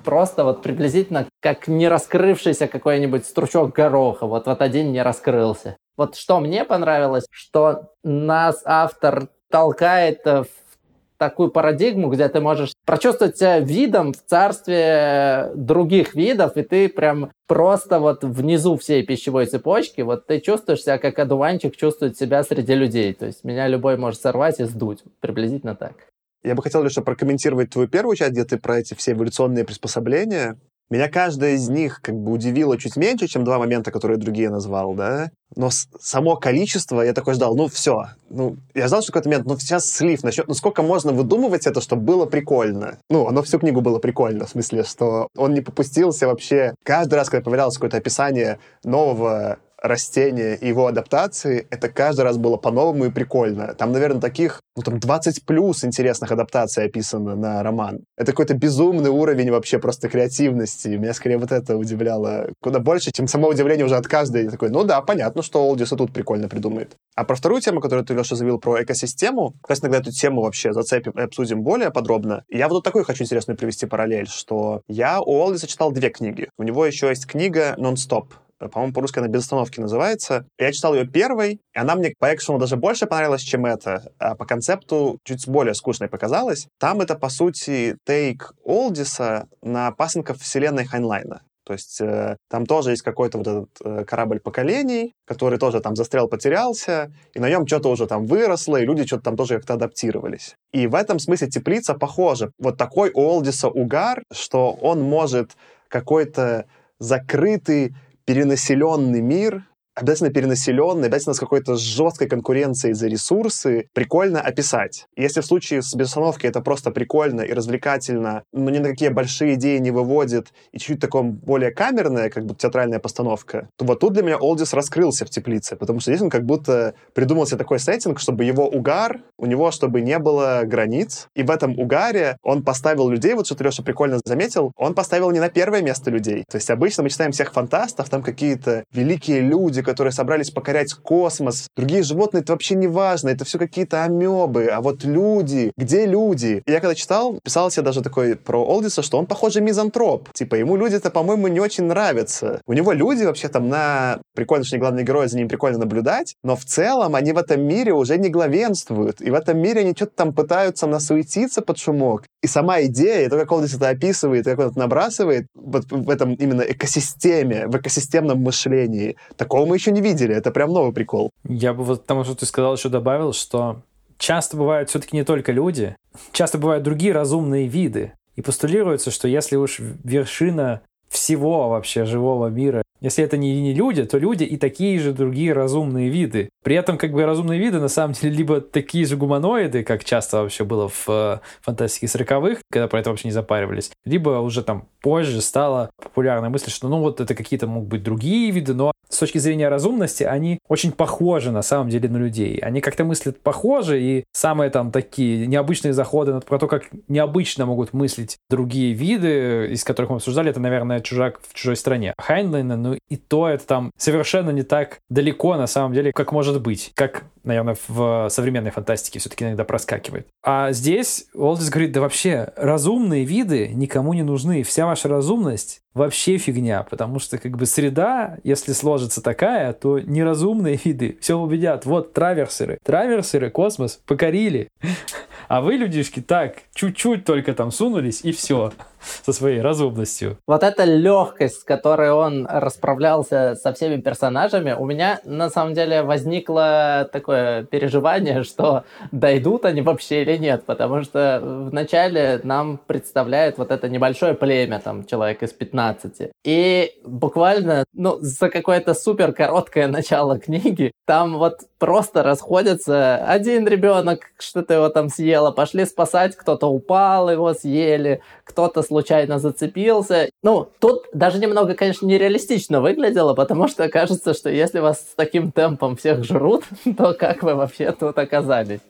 просто вот приблизительно как не раскрывшийся какой-нибудь стручок гороха. Вот вот один не раскрылся. Вот что мне понравилось, что нас автор толкает в такую парадигму, где ты можешь прочувствовать себя видом в царстве других видов, и ты прям просто вот внизу всей пищевой цепочки, вот ты чувствуешь себя, как одуванчик чувствует себя среди людей. То есть меня любой может сорвать и сдуть. Приблизительно так. Я бы хотел лишь прокомментировать твою первую часть, где ты про эти все эволюционные приспособления. Меня каждая из них как бы удивила чуть меньше, чем два момента, которые другие назвал, да. Но само количество, я такой ждал, ну все. Ну, я знал, что какой-то момент, ну сейчас слив начнет, ну сколько можно выдумывать это, чтобы было прикольно? Ну, оно всю книгу было прикольно, в смысле, что он не попустился вообще. Каждый раз, когда появлялось какое-то описание нового растения и его адаптации, это каждый раз было по-новому и прикольно. Там, наверное, таких, ну, там 20 плюс интересных адаптаций описано на роман. Это какой-то безумный уровень вообще просто креативности. Меня скорее вот это удивляло куда больше, чем само удивление уже от каждой. Я такой, ну да, понятно, что Олдис и тут прикольно придумает. А про вторую тему, которую ты, Леша, заявил, про экосистему, есть иногда эту тему вообще зацепим и обсудим более подробно. Я вот тут такую хочу интересную привести параллель, что я у Олдиса читал две книги. У него еще есть книга «Нон-стоп», по-моему, по-русски она «Без остановки» называется. Я читал ее первой, и она мне по экшену даже больше понравилась, чем это. А по концепту чуть более скучной показалась. Там это, по сути, тейк Олдиса на пасынков вселенной Хайнлайна. То есть э, там тоже есть какой-то вот этот э, корабль поколений, который тоже там застрял, потерялся, и на нем что-то уже там выросло, и люди что-то там тоже как-то адаптировались. И в этом смысле теплица похожа. Вот такой у Олдиса угар, что он может какой-то закрытый перенаселенный мир, обязательно перенаселенный, обязательно с какой-то жесткой конкуренцией за ресурсы, прикольно описать. Если в случае с безустановкой это просто прикольно и развлекательно, но ни на какие большие идеи не выводит, и чуть-чуть такое более камерная, как бы театральная постановка, то вот тут для меня Олдис раскрылся в теплице, потому что здесь он как будто придумал себе такой сеттинг, чтобы его угар, у него чтобы не было границ, и в этом угаре он поставил людей, вот что ты, Леша, прикольно заметил, он поставил не на первое место людей. То есть обычно мы читаем всех фантастов, там какие-то великие люди, которые собрались покорять космос. Другие животные, это вообще не важно, это все какие-то амебы. А вот люди, где люди? И я когда читал, писал себе даже такой про Олдиса, что он, похоже, мизантроп. Типа, ему люди-то, по-моему, не очень нравятся. У него люди вообще там на... Прикольно, что не главный герой, за ним прикольно наблюдать, но в целом они в этом мире уже не главенствуют. И в этом мире они что-то там пытаются насуетиться под шумок. И сама идея, и то, как Олдис это описывает, и как он это набрасывает, вот в этом именно экосистеме, в экосистемном мышлении, такого еще не видели. Это прям новый прикол. Я бы вот тому, что ты сказал, еще добавил, что часто бывают все-таки не только люди, часто бывают другие разумные виды. И постулируется, что если уж вершина всего вообще живого мира. Если это не, не люди, то люди и такие же другие разумные виды. При этом как бы разумные виды на самом деле либо такие же гуманоиды, как часто вообще было в э, фантастике 40-х, когда про это вообще не запаривались, либо уже там позже стала популярная мысль, что ну вот это какие-то могут быть другие виды, но с точки зрения разумности, они очень похожи на самом деле на людей. Они как-то мыслят похоже, и самые там такие необычные заходы про то, как необычно могут мыслить другие виды, из которых мы обсуждали, это, наверное, «Чужак в чужой стране». Хайнлайна, ну и то это там совершенно не так далеко на самом деле, как может быть. Как наверное, в современной фантастике все-таки иногда проскакивает. А здесь Уолтис говорит, да вообще, разумные виды никому не нужны. Вся ваша разумность вообще фигня, потому что как бы среда, если сложится такая, то неразумные виды все убедят. Вот траверсеры. Траверсеры космос покорили. А вы, людишки, так, чуть-чуть только там сунулись, и все со своей разумностью. Вот эта легкость, с которой он расправлялся со всеми персонажами, у меня на самом деле возникло такое переживание, что дойдут они вообще или нет, потому что вначале нам представляет вот это небольшое племя, там, человек из 15. И буквально, ну, за какое-то супер короткое начало книги, там вот просто расходятся один ребенок, что-то его там съело, пошли спасать, кто-то упал, его съели, кто-то случайно зацепился. Ну, тут даже немного, конечно, нереалистично выглядело, потому что кажется, что если вас с таким темпом всех жрут, то как вы вообще тут оказались?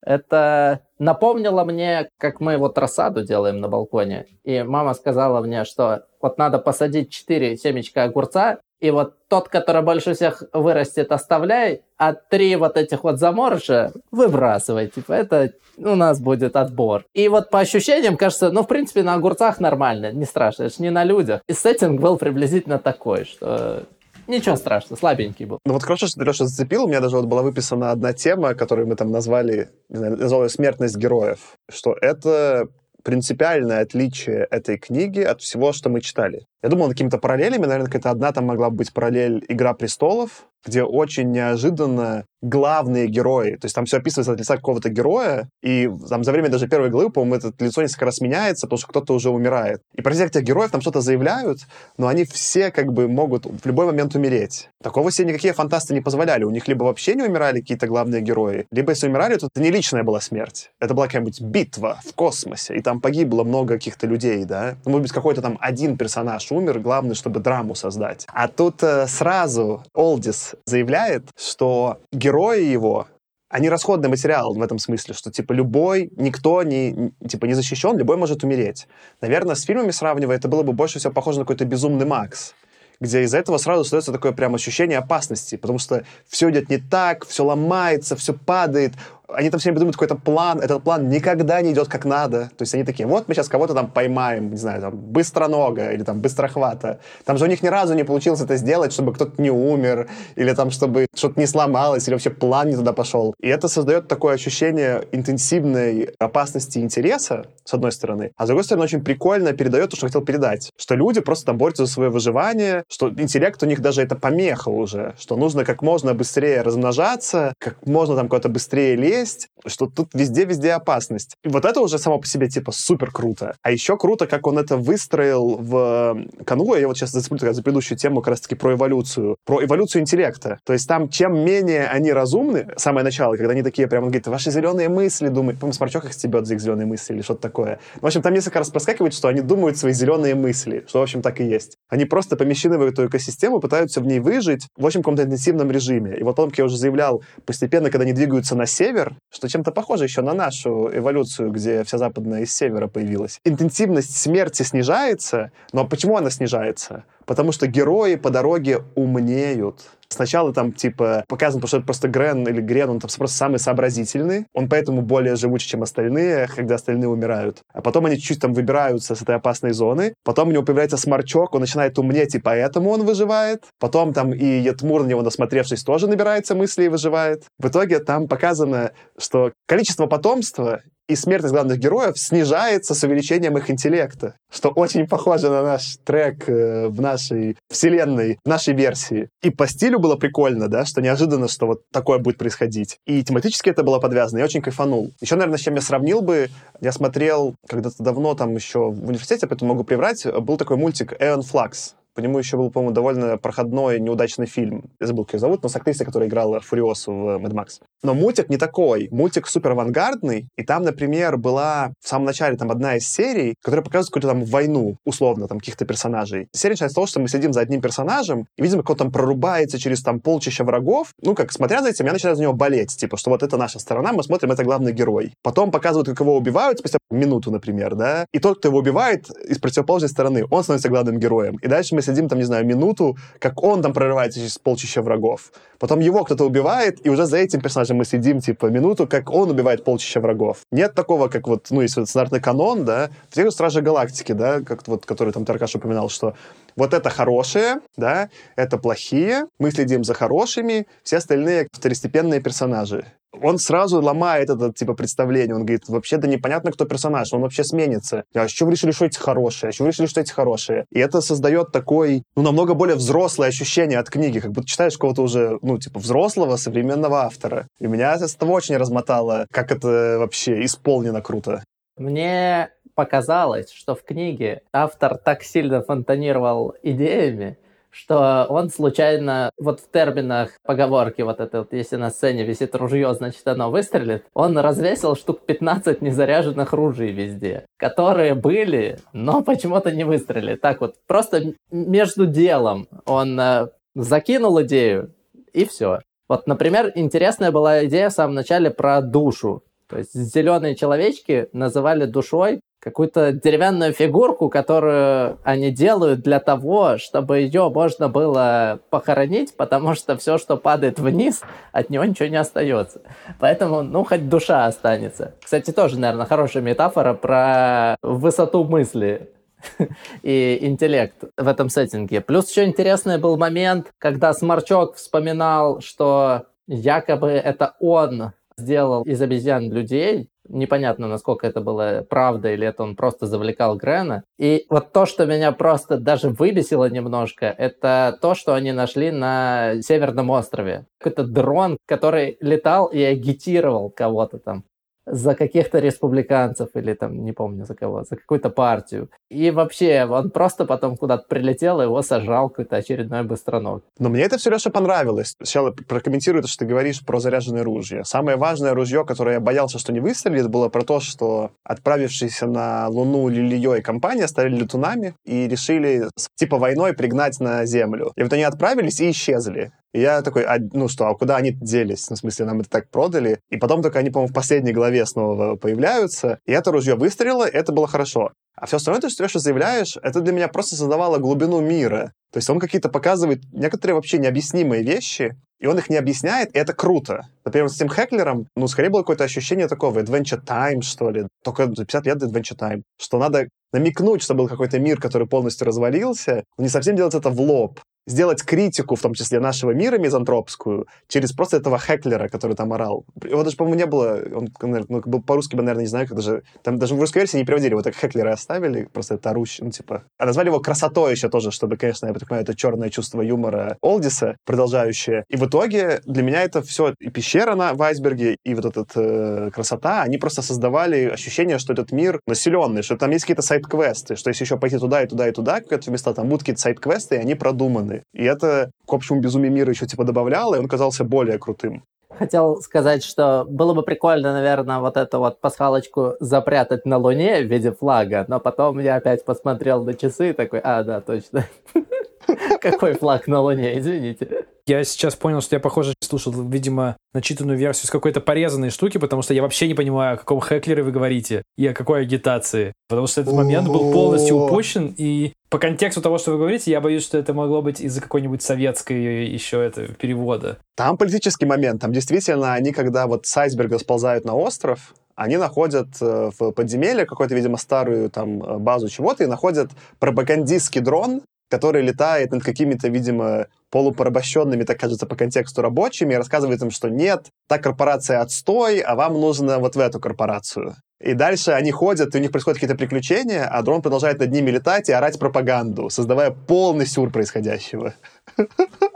Это напомнило мне, как мы вот рассаду делаем на балконе. И мама сказала мне, что вот надо посадить 4 семечка огурца, и вот тот, который больше всех вырастет, оставляй, а три вот этих вот заморыша выбрасывай. Типа это у нас будет отбор. И вот по ощущениям, кажется, ну, в принципе, на огурцах нормально, не страшно, это же не на людях. И сеттинг был приблизительно такой, что Ничего страшного, слабенький был. Ну вот хорошо, что Леша, зацепил. У меня даже вот была выписана одна тема, которую мы там назвали, не знаю, назвали «Смертность героев». Что это принципиальное отличие этой книги от всего, что мы читали. Я думал над какими-то параллелями, наверное, какая-то одна там могла быть параллель «Игра престолов», где очень неожиданно главные герои, то есть там все описывается от лица какого-то героя, и там за время даже первой главы, по-моему, это лицо несколько раз меняется, потому что кто-то уже умирает. И про всех этих героев там что-то заявляют, но они все как бы могут в любой момент умереть. Такого себе никакие фантасты не позволяли. У них либо вообще не умирали какие-то главные герои, либо если умирали, то это не личная была смерть. Это была какая-нибудь битва в космосе, и там погибло много каких-то людей, да. Ну, может быть, какой-то там один персонаж умер, главное, чтобы драму создать. А тут э, сразу Олдис заявляет, что герои его они расходный материал в этом смысле, что, типа, любой, никто не, типа, не защищен, любой может умереть. Наверное, с фильмами сравнивая, это было бы больше всего похоже на какой-то безумный Макс, где из-за этого сразу остается такое прям ощущение опасности, потому что все идет не так, все ломается, все падает, они там все время придумывают какой-то план, этот план никогда не идет как надо. То есть они такие, вот мы сейчас кого-то там поймаем, не знаю, там, быстронога или там быстрохвата. Там же у них ни разу не получилось это сделать, чтобы кто-то не умер, или там, чтобы что-то не сломалось, или вообще план не туда пошел. И это создает такое ощущение интенсивной опасности интереса, с одной стороны, а с другой стороны очень прикольно передает то, что хотел передать. Что люди просто там борются за свое выживание, что интеллект у них даже это помеха уже, что нужно как можно быстрее размножаться, как можно там куда-то быстрее лезть, есть, что тут везде-везде опасность. И вот это уже само по себе, типа, супер круто. А еще круто, как он это выстроил в канву. Я вот сейчас зацеплю за предыдущую тему как раз-таки про эволюцию. Про эволюцию интеллекта. То есть там, чем менее они разумны, самое начало, когда они такие прям, он говорит, ваши зеленые мысли, думают, по-моему, Сморчок их стебет за их зеленые мысли или что-то такое. В общем, там несколько раз проскакивает, что они думают свои зеленые мысли, что, в общем, так и есть. Они просто помещены в эту экосистему, пытаются в ней выжить, в общем, каком-то интенсивном режиме. И вот потом, как я уже заявлял, постепенно, когда они двигаются на север, что чем-то похоже еще на нашу эволюцию, где вся западная из севера появилась. Интенсивность смерти снижается, но почему она снижается? Потому что герои по дороге умнеют. Сначала там, типа, показано, что это просто Грен или Грен, он там просто самый сообразительный. Он поэтому более живучий, чем остальные, когда остальные умирают. А потом они чуть-чуть там выбираются с этой опасной зоны. Потом у него появляется сморчок, он начинает умнеть, и поэтому он выживает. Потом там и Етмур, на него насмотревшись, тоже набирается мысли и выживает. В итоге там показано, что количество потомства и смертность главных героев снижается с увеличением их интеллекта, что очень похоже на наш трек э, в нашей вселенной, в нашей версии. И по стилю было прикольно, да, что неожиданно, что вот такое будет происходить. И тематически это было подвязано, я очень кайфанул. Еще, наверное, с чем я сравнил бы, я смотрел когда-то давно там еще в университете, поэтому могу приврать, был такой мультик «Эон Флакс», по нему еще был, по-моему, довольно проходной, неудачный фильм. Я забыл, как ее зовут, но с актрисой, которая играла Фуриосу в Mad Max. Но мультик не такой. Мультик супер авангардный, и там, например, была в самом начале там одна из серий, которая показывает какую-то там войну, условно, там каких-то персонажей. Серия начинается с того, что мы следим за одним персонажем, и видим, как он там прорубается через там полчища врагов. Ну, как, смотря за этим, я начинаю за него болеть, типа, что вот это наша сторона, мы смотрим, это главный герой. Потом показывают, как его убивают спустя минуту, например, да, и тот, кто его убивает из противоположной стороны, он становится главным героем. И дальше мы следим там, не знаю, минуту, как он там прорывается через полчища врагов. Потом его кто-то убивает, и уже за этим персонажем мы следим, типа, минуту, как он убивает полчища врагов. Нет такого, как вот, ну, если вот стандартный канон, да, в тех Стражи Галактики, да, как вот, который там Таркаш упоминал, что вот это хорошие, да, это плохие, мы следим за хорошими, все остальные второстепенные персонажи. Он сразу ломает это, типа, представление. Он говорит, вообще-то непонятно, кто персонаж, он вообще сменится. А что вы решили, что эти хорошие? А что вы решили, что эти хорошие? И это создает такой, ну, намного более взрослое ощущение от книги, как будто читаешь кого-то уже, ну, типа, взрослого, современного автора. И меня это очень размотало, как это вообще исполнено круто. Мне показалось, что в книге автор так сильно фонтанировал идеями, что он случайно, вот в терминах поговорки вот это вот, если на сцене висит ружье, значит оно выстрелит, он развесил штук 15 незаряженных ружей везде, которые были, но почему-то не выстрелили. Так вот, просто между делом он э, закинул идею, и все. Вот, например, интересная была идея в самом начале про душу. То есть зеленые человечки называли душой какую-то деревянную фигурку, которую они делают для того, чтобы ее можно было похоронить, потому что все, что падает вниз, от него ничего не остается. Поэтому, ну, хоть душа останется. Кстати, тоже, наверное, хорошая метафора про высоту мысли и интеллект в этом сеттинге. Плюс еще интересный был момент, когда Сморчок вспоминал, что якобы это он сделал из обезьян людей, непонятно, насколько это было правда или это он просто завлекал Грена. И вот то, что меня просто даже выбесило немножко, это то, что они нашли на Северном острове. Какой-то дрон, который летал и агитировал кого-то там за каких-то республиканцев или там, не помню за кого, за какую-то партию. И вообще, он просто потом куда-то прилетел, и его сожрал какой-то очередной быстроног. Но мне это все, Леша, понравилось. Сначала прокомментирую то, что ты говоришь про заряженное ружье. Самое важное ружье, которое я боялся, что не выстрелит, было про то, что отправившиеся на Луну Лильё и компания стали летунами и решили типа войной пригнать на Землю. И вот они отправились и исчезли. И я такой, а, ну что, а куда они делись? Ну, в смысле, нам это так продали. И потом только они, по-моему, в последней главе снова появляются. И это ружье выстрелило, это было хорошо. А все остальное, то, что Леша, заявляешь, это для меня просто создавало глубину мира. То есть он какие-то показывает некоторые вообще необъяснимые вещи, и он их не объясняет, и это круто. Например, с этим Хеклером, ну, скорее было какое-то ощущение такого Adventure Time, что ли. Только 50 лет Adventure Time. Что надо намекнуть, что был какой-то мир, который полностью развалился, но не совсем делать это в лоб сделать критику, в том числе нашего мира мизантропскую, через просто этого Хеклера, который там орал. Его даже, по-моему, не было, он ну, был по-русски наверное, не знаю, как даже, там даже в русской версии не переводили, вот так Хеклера оставили, просто это орущий, ну, типа. А назвали его красотой еще тоже, чтобы, конечно, я понимаю, это черное чувство юмора Олдиса, продолжающее. И в итоге для меня это все и пещера на в айсберге, и вот эта э, красота, они просто создавали ощущение, что этот мир населенный, что там есть какие-то сайт-квесты, что если еще пойти туда и туда и туда, какие-то места, там будут какие-то сайт-квесты, и они продуманы. И это к общему безумию мира еще типа добавляло, и он казался более крутым. Хотел сказать, что было бы прикольно, наверное, вот эту вот пасхалочку запрятать на Луне в виде флага, но потом я опять посмотрел на часы и такой, а, да, точно. Какой флаг на Луне, извините. Я сейчас понял, что я, похоже, слушал, видимо, начитанную версию с какой-то порезанной штуки, потому что я вообще не понимаю, о каком хеклере вы говорите и о какой агитации. Потому что этот момент был полностью упущен, и по контексту того, что вы говорите, я боюсь, что это могло быть из-за какой-нибудь советской еще это перевода. Там политический момент. Там действительно они, когда вот с айсберга сползают на остров, они находят э, в подземелье какую-то, видимо, старую там э, базу чего-то и находят пропагандистский дрон, который летает над какими-то, видимо, полупорабощенными, так кажется, по контексту рабочими, и рассказывает им, что нет, та корпорация отстой, а вам нужно вот в эту корпорацию. И дальше они ходят, и у них происходят какие-то приключения, а дрон продолжает над ними летать и орать пропаганду, создавая полный сюр происходящего.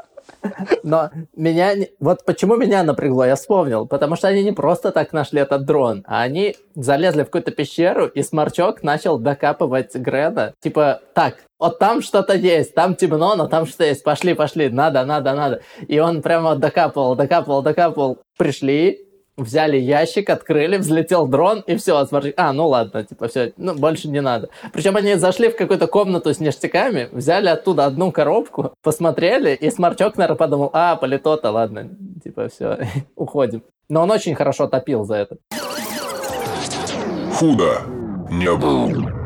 Но меня... Вот почему меня напрягло, я вспомнил. Потому что они не просто так нашли этот дрон, а они залезли в какую-то пещеру, и Сморчок начал докапывать Греда. Типа, так, вот там что-то есть, там темно, но там что-то есть, пошли, пошли, надо, надо, надо. И он прямо докапывал, докапывал, докапывал. Пришли, взяли ящик, открыли, взлетел дрон, и все, смотри, а, ну ладно, типа, все, ну, больше не надо. Причем они зашли в какую-то комнату с ништяками, взяли оттуда одну коробку, посмотрели, и сморчок, наверное, подумал, а, полито-то, ладно, типа, все, уходим. Но он очень хорошо топил за это. Худо не был.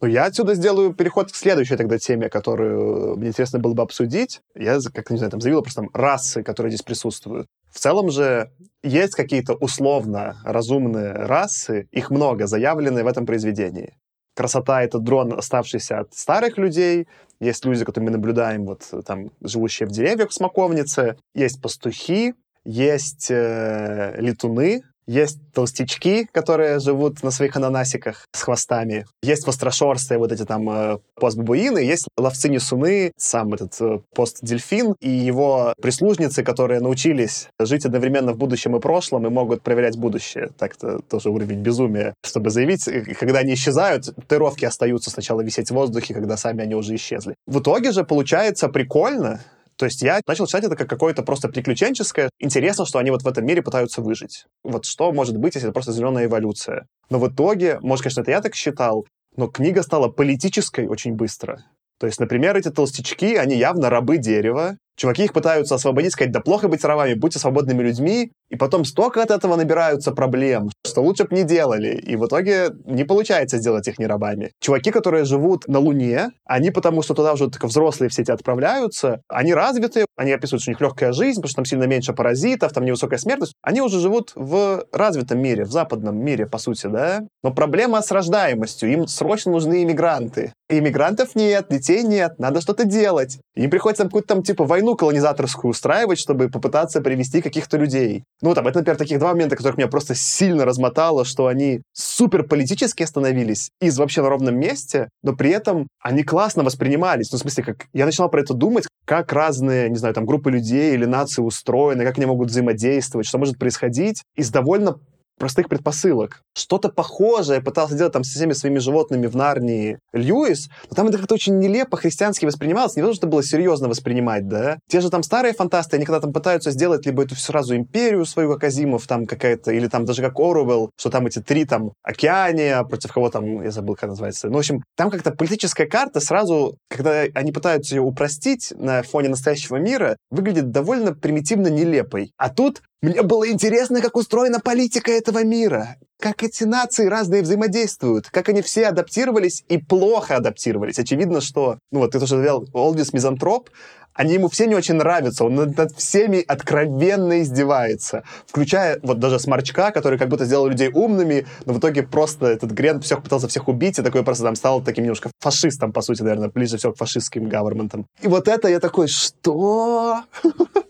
Ну, я отсюда сделаю переход к следующей тогда теме, которую мне интересно было бы обсудить. Я, как не знаю, там заявила просто там расы, которые здесь присутствуют. В целом же есть какие-то условно разумные расы, их много, заявленные в этом произведении. Красота — это дрон, оставшийся от старых людей. Есть люди, которые мы наблюдаем, вот там, живущие в деревьях в смоковнице. Есть пастухи, есть э, летуны, есть толстячки, которые живут на своих ананасиках с хвостами. Есть вострашорстые вот эти там э, постбабуины. Есть ловцы-несуны, сам этот э, пост-дельфин и его прислужницы, которые научились жить одновременно в будущем и прошлом и могут проверять будущее. Так-то тоже уровень безумия, чтобы заявить. Когда они исчезают, татуировки остаются сначала висеть в воздухе, когда сами они уже исчезли. В итоге же получается прикольно, то есть я начал читать это как какое-то просто приключенческое. Интересно, что они вот в этом мире пытаются выжить. Вот что может быть, если это просто зеленая эволюция. Но в итоге, может, конечно, это я так считал, но книга стала политической очень быстро. То есть, например, эти толстячки, они явно рабы дерева, Чуваки их пытаются освободить, сказать, да плохо быть рабами, будьте свободными людьми, и потом столько от этого набираются проблем, что лучше бы не делали, и в итоге не получается сделать их не рабами. Чуваки, которые живут на Луне, они потому что туда уже только взрослые все эти отправляются, они развиты, они описывают, что у них легкая жизнь, потому что там сильно меньше паразитов, там невысокая смертность. Они уже живут в развитом мире, в западном мире, по сути, да? Но проблема с рождаемостью, им срочно нужны иммигранты. Иммигрантов нет, детей нет, надо что-то делать. Им приходится какую-то там типа войну колонизаторскую устраивать, чтобы попытаться привести каких-то людей. Ну, там, это, например, таких два момента, которых меня просто сильно размотало, что они супер политически остановились из вообще на ровном месте, но при этом они классно воспринимались. Ну, в смысле, как я начинал про это думать, как разные, не знаю, там, группы людей или нации устроены, как они могут взаимодействовать, что может происходить из довольно простых предпосылок. Что-то похожее пытался делать там со всеми своими животными в Нарнии Льюис, но там это как-то очень нелепо христиански воспринималось, не то, что было серьезно воспринимать, да. Те же там старые фантасты, они когда там пытаются сделать либо эту сразу империю свою, как Азимов, там какая-то, или там даже как Оруэлл, что там эти три там океания, против кого там, я забыл, как называется. Ну, в общем, там как-то политическая карта сразу, когда они пытаются ее упростить на фоне настоящего мира, выглядит довольно примитивно нелепой. А тут мне было интересно, как устроена политика этого мира, как эти нации разные взаимодействуют, как они все адаптировались и плохо адаптировались. Очевидно, что, ну вот ты тоже говорил, Олдис мизантроп, они ему все не очень нравятся, он над всеми откровенно издевается, включая вот даже Сморчка, который как будто сделал людей умными, но в итоге просто этот Грен всех пытался всех убить, и такой просто там стал таким немножко фашистом, по сути, наверное, ближе всего к фашистским гаверментам. И вот это я такой, что?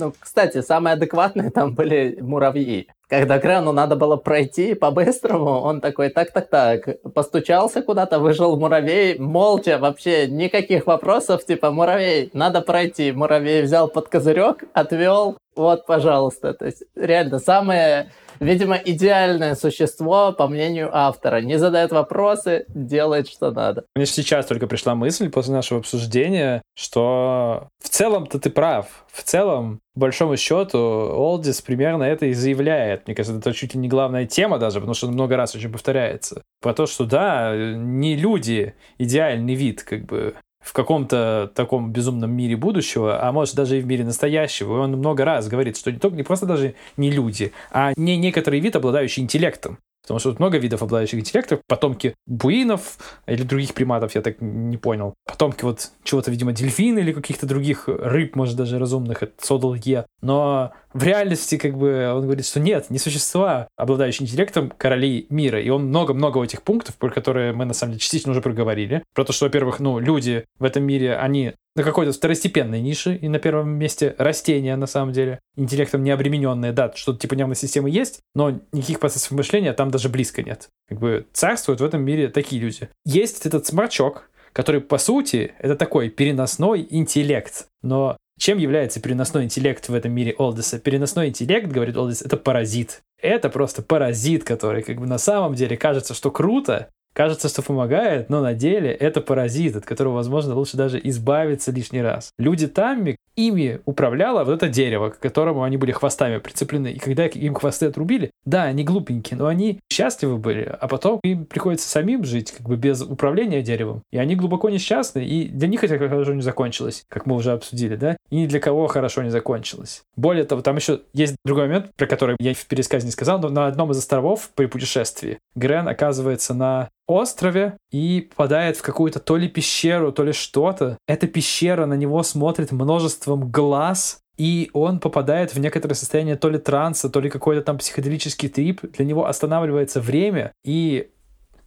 Ну, кстати, самые адекватные там были муравьи. Когда Грену надо было пройти по-быстрому, он такой, так-так-так, постучался куда-то, выжил муравей, молча, вообще никаких вопросов, типа, муравей, надо пройти. Муравей взял под козырек, отвел, вот, пожалуйста. То есть, реально, самое Видимо, идеальное существо, по мнению автора. Не задает вопросы, делает, что надо. Мне сейчас только пришла мысль после нашего обсуждения, что в целом-то ты прав. В целом, большому счету, Олдис примерно это и заявляет. Мне кажется, это чуть ли не главная тема даже, потому что он много раз очень повторяется. Про то, что да, не люди идеальный вид, как бы в каком-то таком безумном мире будущего, а может даже и в мире настоящего. И он много раз говорит, что не, только, не просто даже не люди, а не некоторый вид, обладающий интеллектом. Потому что тут много видов обладающих интеллектом. Потомки буинов или других приматов, я так не понял. Потомки вот чего-то, видимо, дельфин или каких-то других рыб, может, даже разумных. Это Содал Е. Но в реальности, как бы, он говорит, что нет, не существа, обладающие интеллектом королей мира. И он много-много этих пунктов, про которые мы, на самом деле, частично уже проговорили. Про то, что, во-первых, ну, люди в этом мире, они на какой-то второстепенной нише, и на первом месте растения, на самом деле, интеллектом не обремененные, да, что-то типа нервной системы есть, но никаких процессов мышления там даже близко нет. Как бы царствуют в этом мире такие люди. Есть этот сморчок, который, по сути, это такой переносной интеллект, но Чем является переносной интеллект в этом мире Олдеса? Переносной интеллект, говорит Олдес, это паразит. Это просто паразит, который как бы на самом деле кажется, что круто, Кажется, что помогает, но на деле это паразит, от которого, возможно, лучше даже избавиться лишний раз. Люди Тамми, ими управляло вот это дерево, к которому они были хвостами прицеплены. И когда им хвосты отрубили, да, они глупенькие, но они счастливы были, а потом им приходится самим жить как бы без управления деревом. И они глубоко несчастны, и для них это хорошо не закончилось, как мы уже обсудили, да, и ни для кого хорошо не закончилось. Более того, там еще есть другой момент, про который я в пересказе не сказал, но на одном из островов при путешествии Грен оказывается на острове и попадает в какую-то то ли пещеру, то ли что-то. Эта пещера на него смотрит множеством глаз, и он попадает в некоторое состояние то ли транса, то ли какой-то там психоделический трип. Для него останавливается время, и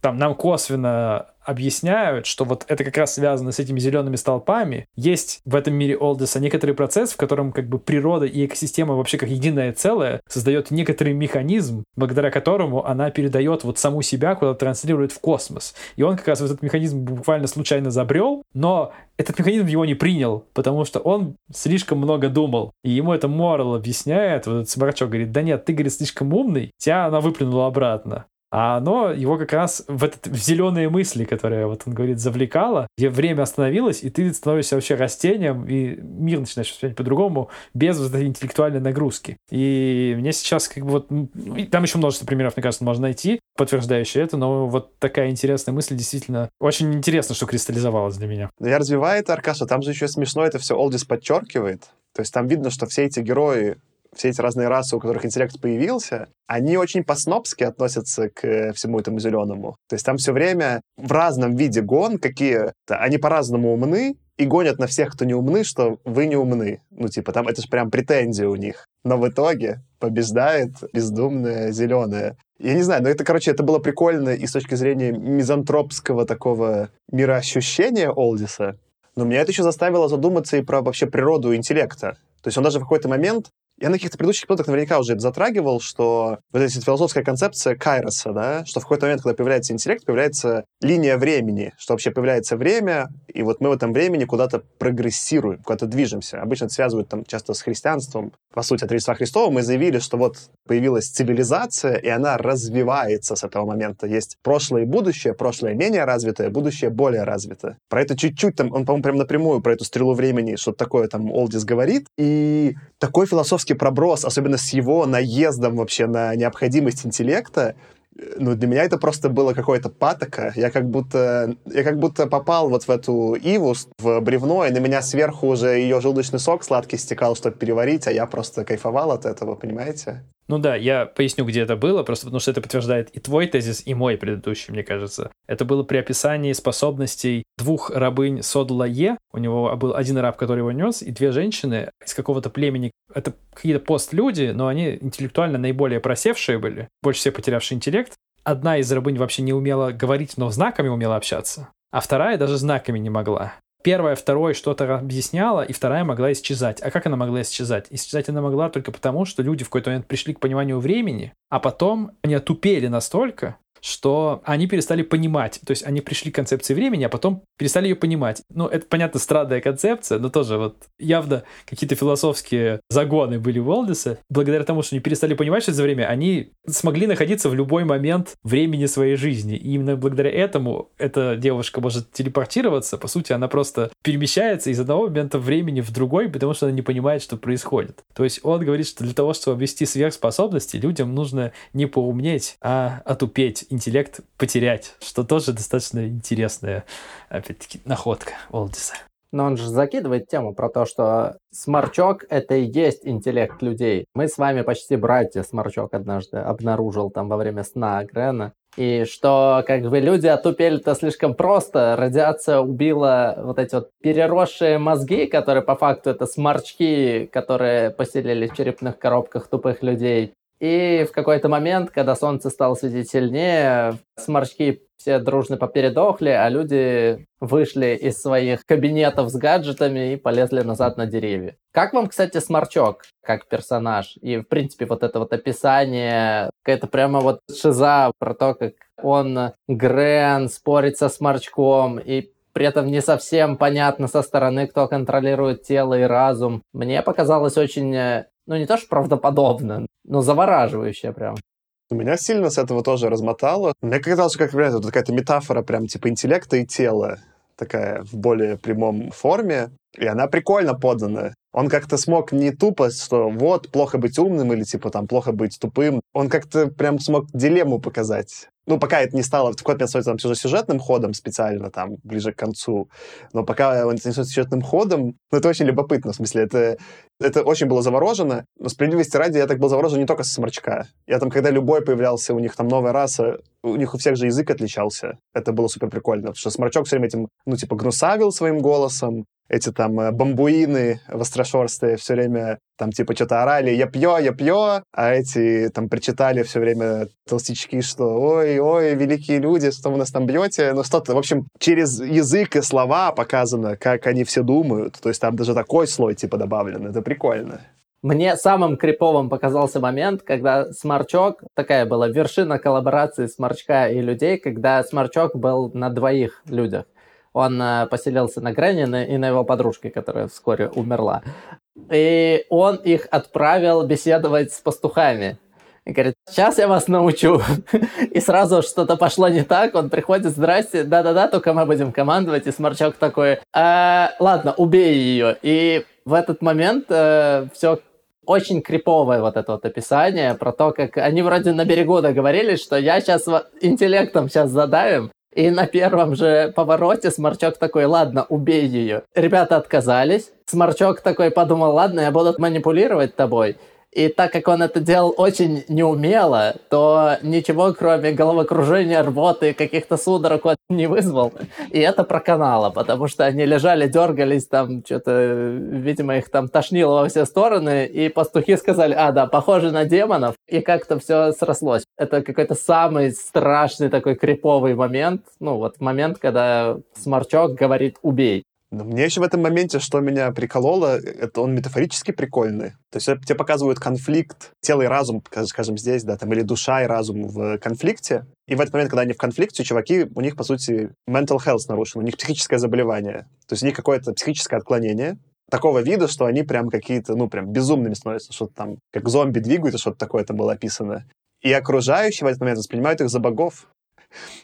там нам косвенно объясняют, что вот это как раз связано с этими зелеными столпами. Есть в этом мире Олдеса некоторый процесс, в котором как бы природа и экосистема вообще как единое целое создает некоторый механизм, благодаря которому она передает вот саму себя куда-то транслирует в космос. И он как раз в этот механизм буквально случайно забрел, но этот механизм его не принял, потому что он слишком много думал. И ему это Морал объясняет, вот этот сморчок говорит, да нет, ты, говорит, слишком умный, тебя она выплюнула обратно а оно его как раз в, этот, в зеленые мысли, которые, вот он говорит, завлекало, где время остановилось, и ты становишься вообще растением, и мир начинаешь воспринимать по-другому, без вот этой интеллектуальной нагрузки. И мне сейчас как бы вот... Там еще множество примеров, мне кажется, можно найти, подтверждающие это, но вот такая интересная мысль действительно очень интересно, что кристаллизовалась для меня. Я развиваю это, Аркаша, там же еще смешно это все Олдис подчеркивает. То есть там видно, что все эти герои все эти разные расы, у которых интеллект появился, они очень по-снобски относятся к э, всему этому зеленому. То есть там все время в разном виде гон какие-то, они по-разному умны, и гонят на всех, кто не умны, что вы не умны. Ну, типа, там это же прям претензия у них. Но в итоге побеждает бездумное зеленое. Я не знаю, но это, короче, это было прикольно и с точки зрения мизантропского такого мироощущения Олдиса. Но меня это еще заставило задуматься и про вообще природу интеллекта. То есть он даже в какой-то момент я на каких-то предыдущих эпизодах наверняка уже затрагивал, что вот эта философская концепция Кайроса, да, что в какой-то момент, когда появляется интеллект, появляется линия времени, что вообще появляется время, и вот мы в этом времени куда-то прогрессируем, куда-то движемся. Обычно это связывают там часто с христианством. По сути, от Рождества Христова мы заявили, что вот появилась цивилизация, и она развивается с этого момента. Есть прошлое и будущее, прошлое менее развитое, будущее более развитое. Про это чуть-чуть там, он, по-моему, прям напрямую про эту стрелу времени, что-то такое там Олдис говорит. И такой философский проброс, особенно с его наездом вообще на необходимость интеллекта, ну, для меня это просто было какое-то патока. Я как будто, я как будто попал вот в эту иву, в бревно, и на меня сверху уже ее желудочный сок сладкий стекал, чтобы переварить, а я просто кайфовал от этого, понимаете? Ну да, я поясню, где это было, просто потому что это подтверждает и твой тезис, и мой предыдущий, мне кажется. Это было при описании способностей двух рабынь Содла Е. У него был один раб, который его нес, и две женщины из какого-то племени. Это какие-то постлюди, но они интеллектуально наиболее просевшие были, больше всех потерявшие интеллект. Одна из рабынь вообще не умела говорить, но знаками умела общаться, а вторая даже знаками не могла первая второй что-то объясняла, и вторая могла исчезать. А как она могла исчезать? Исчезать она могла только потому, что люди в какой-то момент пришли к пониманию времени, а потом они отупели настолько, что они перестали понимать. То есть они пришли к концепции времени, а потом перестали ее понимать. Ну, это, понятно, странная концепция, но тоже вот явно какие-то философские загоны были у Уолдеса. Благодаря тому, что они перестали понимать, что это за время, они смогли находиться в любой момент времени своей жизни. И именно благодаря этому эта девушка может телепортироваться. По сути, она просто перемещается из одного момента времени в другой, потому что она не понимает, что происходит. То есть он говорит, что для того, чтобы обрести сверхспособности, людям нужно не поумнеть, а отупеть интеллект потерять, что тоже достаточно интересная, опять-таки, находка Олдиса. Но он же закидывает тему про то, что сморчок — это и есть интеллект людей. Мы с вами почти братья, сморчок однажды обнаружил там во время сна Грена. И что как бы люди отупели-то слишком просто. Радиация убила вот эти вот переросшие мозги, которые по факту это сморчки, которые поселились в черепных коробках тупых людей. И в какой-то момент, когда солнце стало светить сильнее, сморчки все дружно попередохли, а люди вышли из своих кабинетов с гаджетами и полезли назад на деревья. Как вам, кстати, Сморчок как персонаж? И, в принципе, вот это вот описание, какая-то прямо вот шиза про то, как он, Грен, спорит со Сморчком, и при этом не совсем понятно со стороны, кто контролирует тело и разум. Мне показалось очень, э, ну не то что правдоподобно, но завораживающе прям. Меня сильно с этого тоже размотало. Мне казалось, как это какая-то метафора прям типа интеллекта и тела такая в более прямом форме, и она прикольно подана. Он как-то смог не тупо, что вот, плохо быть умным или типа там плохо быть тупым. Он как-то прям смог дилемму показать. Ну, пока это не стало в какой-то момент там все сюжетным ходом специально, там, ближе к концу. Но пока он не сюжетным ходом, ну, это очень любопытно, в смысле, это, это очень было заворожено. Но справедливости ради, я так был заворожен не только со Сморчка. Я там, когда любой появлялся, у них там новая раса, у них у всех же язык отличался. Это было супер прикольно, потому что Сморчок все время этим, ну, типа, гнусавил своим голосом, эти там э, бамбуины вострошерстые все время там типа что-то орали «я пью, я пью», а эти там причитали все время толстячки, что «ой, ой, великие люди, что вы нас там бьете?» Ну что-то, в общем, через язык и слова показано, как они все думают. То есть там даже такой слой типа добавлен. Это прикольно. Мне самым криповым показался момент, когда Сморчок, такая была вершина коллаборации Сморчка и людей, когда Сморчок был на двоих людях он э, поселился на Гренин и на его подружке, которая вскоре умерла. И он их отправил беседовать с пастухами. И говорит, сейчас я вас научу. И сразу что-то пошло не так, он приходит, здрасте, да-да-да, только мы будем командовать. И Сморчок такой, э, ладно, убей ее. И в этот момент э, все очень криповое вот это вот описание про то, как они вроде на берегу договорились, что я сейчас интеллектом сейчас задавим, и на первом же повороте Сморчок такой, ладно, убей ее. Ребята отказались. Сморчок такой подумал, ладно, я буду манипулировать тобой. И так как он это делал очень неумело, то ничего, кроме головокружения, рвоты и каких-то судорог он не вызвал. И это проканало, потому что они лежали, дергались, там что-то, видимо, их там тошнило во все стороны, и пастухи сказали, а, да, похоже на демонов, и как-то все срослось. Это какой-то самый страшный такой криповый момент, ну вот момент, когда Сморчок говорит «убей». Но мне еще в этом моменте, что меня прикололо, это он метафорически прикольный. То есть тебе показывают конфликт, тело и разум, скажем, здесь, да, там, или душа и разум в конфликте. И в этот момент, когда они в конфликте, чуваки, у них, по сути, mental health нарушен, у них психическое заболевание. То есть у них какое-то психическое отклонение, такого вида, что они прям какие-то, ну, прям безумными становятся, что-то там, как зомби двигаются, что-то такое там было описано. И окружающие в этот момент воспринимают их за богов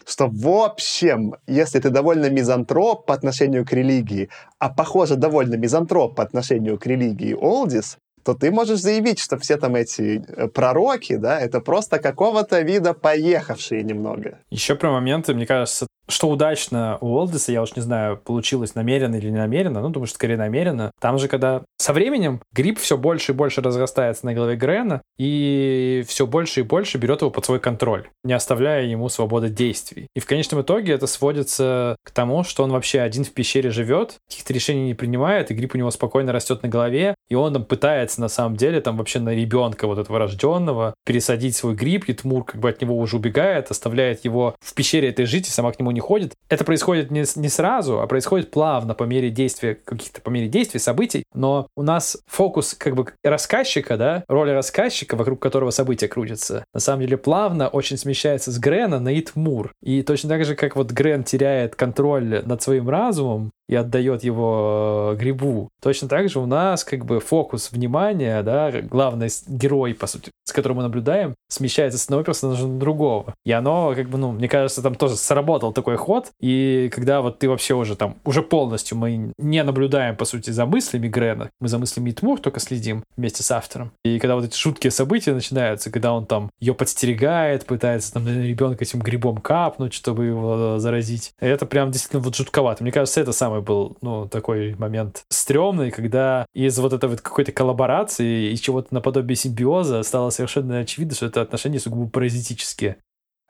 что в общем, если ты довольно мизантроп по отношению к религии, а похоже довольно мизантроп по отношению к религии Олдис, то ты можешь заявить, что все там эти э, пророки, да, это просто какого-то вида поехавшие немного. Еще про моменты, мне кажется, что удачно у Олдиса, я уж не знаю, получилось намеренно или не намеренно, ну, думаю, что скорее намеренно. Там же, когда со временем гриб все больше и больше разрастается на голове Грена и все больше и больше берет его под свой контроль, не оставляя ему свободы действий. И в конечном итоге это сводится к тому, что он вообще один в пещере живет, каких-то решений не принимает, и гриб у него спокойно растет на голове, и он там пытается на самом деле там вообще на ребенка вот этого рожденного пересадить свой гриб, и Тмур как бы от него уже убегает, оставляет его в пещере этой жить, и сама к нему не ходит. Это происходит не, не сразу, а происходит плавно по мере действия каких-то, по мере действий, событий, но у нас фокус как бы рассказчика, да, роль рассказчика, вокруг которого события крутятся, на самом деле плавно очень смещается с Грена на Итмур. И точно так же, как вот Грен теряет контроль над своим разумом, и отдает его э, грибу. Точно так же у нас как бы фокус внимания, да, главный герой, по сути, с которым мы наблюдаем, смещается с одного персонажа на другого. И оно, как бы, ну, мне кажется, там тоже сработал такой ход. И когда вот ты вообще уже там, уже полностью мы не наблюдаем, по сути, за мыслями Грена, мы за мыслями Тмур только следим вместе с автором. И когда вот эти жуткие события начинаются, когда он там ее подстерегает, пытается там ребенка этим грибом капнуть, чтобы его заразить, это прям действительно вот жутковато. Мне кажется, это самое был, ну, такой момент стрёмный, когда из вот этой вот какой-то коллаборации, из чего-то наподобие симбиоза стало совершенно очевидно, что это отношения сугубо паразитические.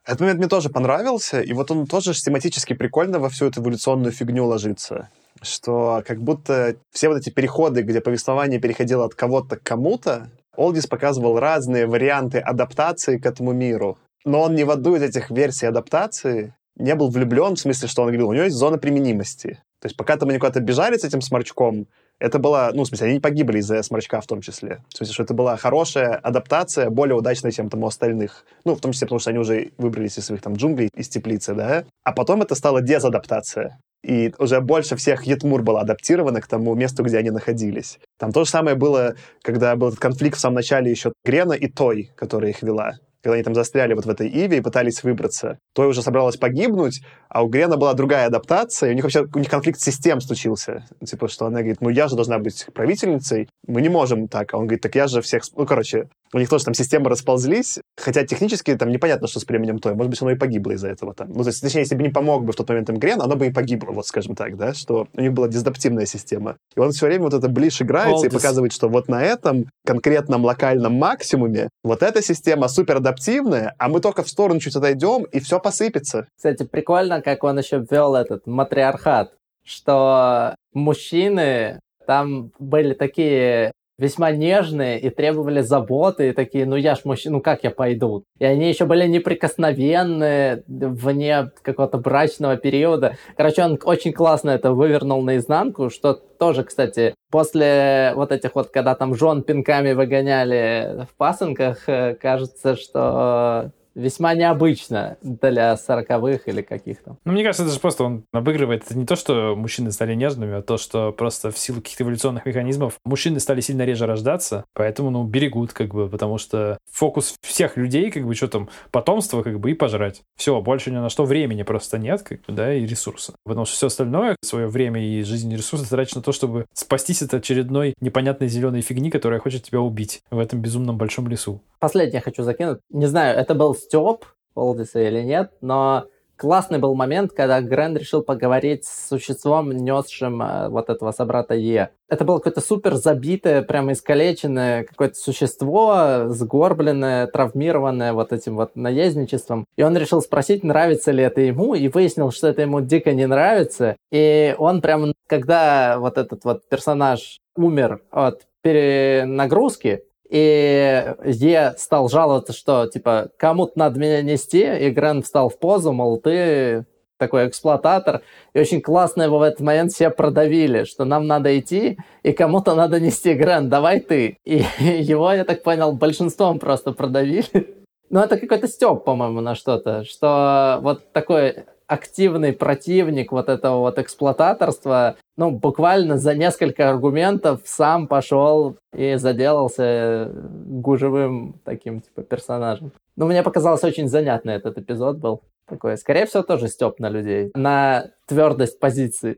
Этот момент мне тоже понравился, и вот он тоже систематически прикольно во всю эту эволюционную фигню ложится что как будто все вот эти переходы, где повествование переходило от кого-то к кому-то, Олдис показывал разные варианты адаптации к этому миру. Но он ни в одну из этих версий адаптации не был влюблен, в смысле, что он говорил, у него есть зона применимости. То есть пока там они куда-то бежали с этим сморчком, это была, ну, в смысле, они не погибли из-за сморчка в том числе. В смысле, что это была хорошая адаптация, более удачная, чем там у остальных. Ну, в том числе, потому что они уже выбрались из своих там джунглей, из теплицы, да. А потом это стала дезадаптация. и уже больше всех Етмур была адаптирована к тому месту, где они находились. Там то же самое было, когда был этот конфликт в самом начале еще Грена и Той, которая их вела когда они там застряли вот в этой Иве и пытались выбраться. Той уже собралась погибнуть, а у Грена была другая адаптация, и у них вообще у них конфликт систем случился. Типа, что она говорит, ну я же должна быть правительницей, мы не можем так. А он говорит, так я же всех... Ну, короче, у них тоже там системы расползлись, хотя технически там непонятно, что с племенем Той. Может быть, оно и погибло из-за этого там. Ну, то есть, точнее, если бы не помог бы в тот момент им Грен, оно бы и погибло, вот скажем так, да, что у них была дезадаптивная система. И он все время вот это ближе играется All и показывает, что вот на этом конкретном локальном максимуме вот эта система супер адаптивная, а мы только в сторону чуть отойдем, и все посыпется. Кстати, прикольно, как он еще ввел этот матриархат, что мужчины там были такие весьма нежные и требовали заботы, и такие, ну я ж мужчина, ну как я пойду? И они еще были неприкосновенные вне какого-то брачного периода. Короче, он очень классно это вывернул наизнанку, что тоже, кстати, после вот этих вот, когда там жен пинками выгоняли в пасынках, э, кажется, что весьма необычно для сороковых или каких-то. Ну, мне кажется, это же просто он обыгрывает. Это не то, что мужчины стали нежными, а то, что просто в силу каких-то эволюционных механизмов мужчины стали сильно реже рождаться, поэтому, ну, берегут, как бы, потому что фокус всех людей, как бы, что там, потомство, как бы, и пожрать. Все, больше ни на что времени просто нет, как бы, да, и ресурса. Потому что все остальное, свое время и и ресурсы тратишь на то, чтобы спастись от очередной непонятной зеленой фигни, которая хочет тебя убить в этом безумном большом лесу. Последнее хочу закинуть. Не знаю, это был Степ Олдиса или нет, но классный был момент, когда Грэнд решил поговорить с существом, несшим э, вот этого собрата Е. Это было какое-то супер забитое, прямо искалеченное какое-то существо, сгорбленное, травмированное вот этим вот наездничеством. И он решил спросить, нравится ли это ему, и выяснил, что это ему дико не нравится. И он прям, когда вот этот вот персонаж умер от перенагрузки, и Е стал жаловаться, что, типа, кому-то надо меня нести, и Грен встал в позу, мол, ты такой эксплуататор, и очень классно его в этот момент все продавили, что нам надо идти, и кому-то надо нести Грен, давай ты. И его, я так понял, большинством просто продавили. Ну, это какой-то стёб, по-моему, на что-то, что вот такой активный противник вот этого вот эксплуататорства, ну, буквально за несколько аргументов сам пошел и заделался гужевым таким, типа, персонажем. Ну, мне показалось очень занятный этот эпизод был. Такой, скорее всего, тоже степ на людей, на твердость позиции.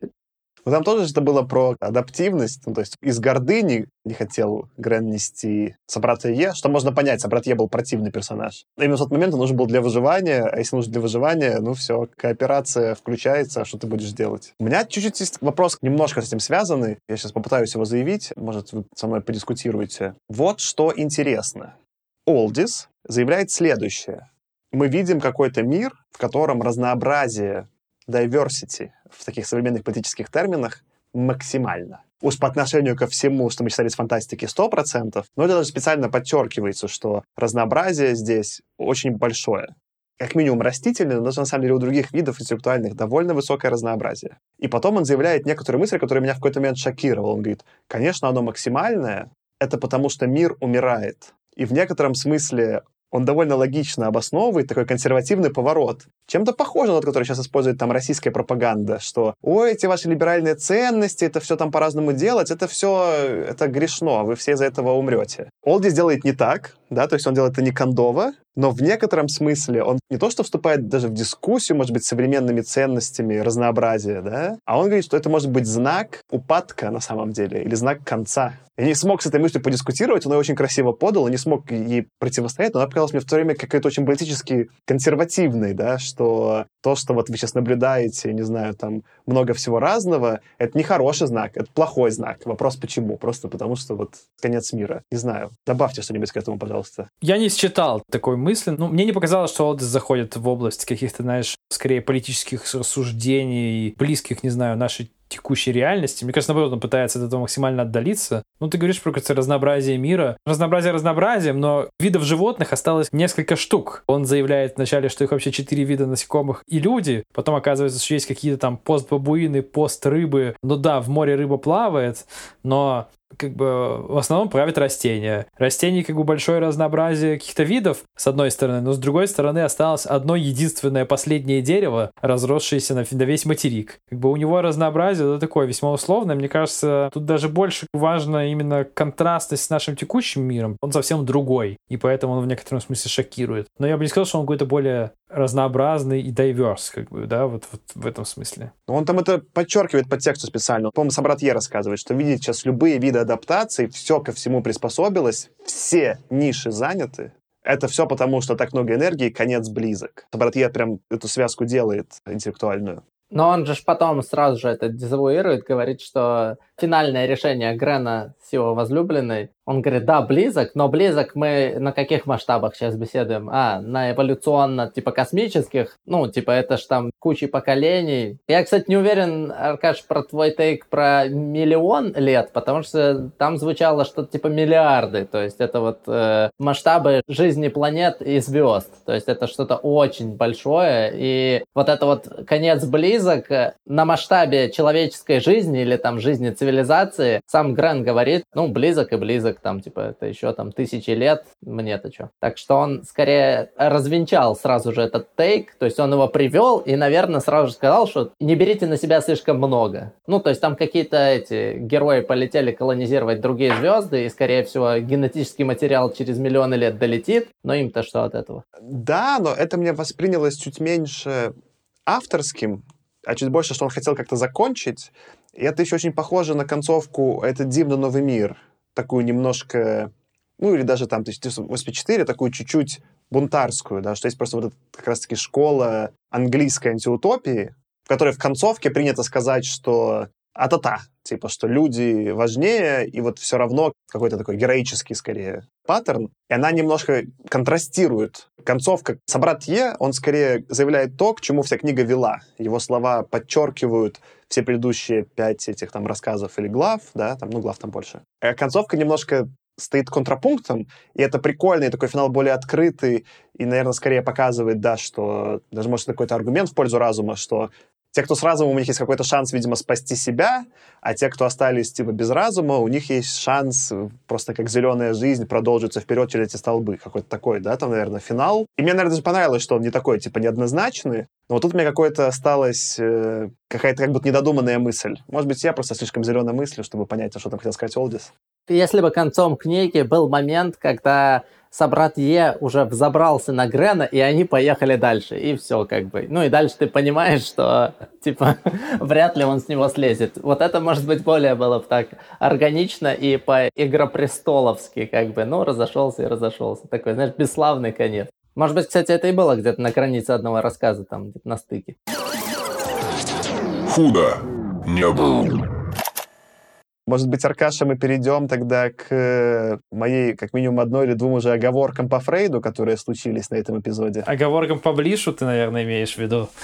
Но там тоже это было про адаптивность, ну, то есть из гордыни не хотел Грен нести собрата Е, что можно понять, собрат Е был противный персонаж. Именно в тот момент он нужен был для выживания, а если нужен для выживания, ну все, кооперация включается, а что ты будешь делать? У меня чуть-чуть есть вопрос, немножко с этим связанный, я сейчас попытаюсь его заявить, может, вы со мной подискутируете. Вот что интересно. Олдис заявляет следующее. Мы видим какой-то мир, в котором разнообразие diversity в таких современных политических терминах максимально. Уж по отношению ко всему, что мы читали с фантастики, 100%, но это даже специально подчеркивается, что разнообразие здесь очень большое. Как минимум растительное, но на самом деле у других видов интеллектуальных довольно высокое разнообразие. И потом он заявляет некоторые мысли, которые меня в какой-то момент шокировал. Он говорит, конечно, оно максимальное, это потому что мир умирает. И в некотором смысле он довольно логично обосновывает такой консервативный поворот. Чем-то похоже на тот, который сейчас использует там российская пропаганда, что «Ой, эти ваши либеральные ценности, это все там по-разному делать, это все, это грешно, вы все из-за этого умрете». Олдис делает не так, да, то есть он делает это не кондово, но в некотором смысле он не то что вступает даже в дискуссию, может быть, с современными ценностями разнообразия, да, а он говорит, что это может быть знак упадка на самом деле, или знак конца. Я не смог с этой мыслью подискутировать, он ее очень красиво подал, и не смог ей противостоять, но она показалась мне в то время какой-то очень политически консервативной, да, что то, что вот вы сейчас наблюдаете, не знаю, там много всего разного, это не хороший знак, это плохой знак. Вопрос почему? Просто потому что вот конец мира. Не знаю. Добавьте что-нибудь к этому, пожалуйста. Я не считал такой мысли. Ну, мне не показалось, что Олдис заходит в область каких-то, знаешь, скорее политических рассуждений, близких, не знаю, нашей текущей реальности. Мне кажется, наоборот, он пытается от этого максимально отдалиться. Ну, ты говоришь про какое-то разнообразие мира. Разнообразие разнообразием, но видов животных осталось несколько штук. Он заявляет вначале, что их вообще четыре вида насекомых и люди. Потом оказывается, что есть какие-то там постбабуины, пост-рыбы. Ну да, в море рыба плавает, но как бы в основном правят растения. Растений как бы большое разнообразие каких-то видов, с одной стороны, но с другой стороны осталось одно единственное последнее дерево, разросшееся на, на весь материк. Как бы у него разнообразие это такое весьма условное. Мне кажется, тут даже больше важно именно контрастность с нашим текущим миром. Он совсем другой, и поэтому он в некотором смысле шокирует. Но я бы не сказал, что он какой-то более разнообразный и diverse, как бы, да, вот, вот в этом смысле. Он там это подчеркивает по тексту специально. По-моему, Собрат Е рассказывает, что видите сейчас любые виды адаптации, все ко всему приспособилось, все ниши заняты, это все потому, что так много энергии, конец близок. Собрат Е прям эту связку делает интеллектуальную. Но он же потом сразу же это дезавуирует, говорит, что финальное решение Грена с его возлюбленной, он говорит, да, близок, но близок мы на каких масштабах сейчас беседуем? А, на эволюционно, типа, космических, ну, типа, это ж там куча поколений. Я, кстати, не уверен, Аркаш, про твой тейк про миллион лет, потому что там звучало что-то типа миллиарды, то есть это вот э, масштабы жизни планет и звезд, то есть это что-то очень большое, и вот это вот конец близок на масштабе человеческой жизни или там жизни цивилизации, сам Грен говорит, ну, близок и близок, там, типа, это еще там тысячи лет, мне-то что. Так что он скорее развенчал сразу же этот тейк, то есть он его привел и, наверное, сразу же сказал, что не берите на себя слишком много. Ну, то есть там какие-то эти герои полетели колонизировать другие звезды, и, скорее всего, генетический материал через миллионы лет долетит, но им-то что от этого? Да, но это мне воспринялось чуть меньше авторским, а чуть больше, что он хотел как-то закончить. И это еще очень похоже на концовку «Это дивно новый мир». Такую немножко, ну или даже там 1984, такую чуть-чуть бунтарскую, да, что есть просто вот эта как раз-таки школа английской антиутопии, в которой в концовке принято сказать, что а-та-та, типа, что люди важнее, и вот все равно какой-то такой героический, скорее, паттерн, и она немножко контрастирует. Концовка Собрат Е, он скорее заявляет то, к чему вся книга вела. Его слова подчеркивают все предыдущие пять этих там рассказов или глав, да, там, ну, глав там больше. А концовка немножко стоит контрапунктом, и это прикольный такой финал более открытый, и, наверное, скорее показывает, да, что даже, может, какой-то аргумент в пользу разума, что те, кто с разумом, у них есть какой-то шанс, видимо, спасти себя, а те, кто остались, типа, без разума, у них есть шанс просто как зеленая жизнь продолжиться вперед через эти столбы. Какой-то такой, да, там, наверное, финал. И мне, наверное, даже понравилось, что он не такой, типа, неоднозначный, но вот тут у меня какое-то осталось, э, какая-то как будто недодуманная мысль. Может быть, я просто слишком зеленой мыслю, чтобы понять, что там хотел сказать Олдис. Если бы концом книги был момент, когда собрат Е уже взобрался на Грена, и они поехали дальше, и все как бы. Ну и дальше ты понимаешь, что, типа, вряд ли он с него слезет. Вот это, может быть, более было бы так органично и по игропрестоловски, как бы, ну, разошелся и разошелся. Такой, знаешь, бесславный конец. Может быть, кстати, это и было где-то на границе одного рассказа, там, где-то на стыке. Худо не было. Может быть, Аркаша, мы перейдем тогда к э, моей, как минимум, одной или двум уже оговоркам по Фрейду, которые случились на этом эпизоде. Оговоркам по Блишу ты, наверное, имеешь в виду?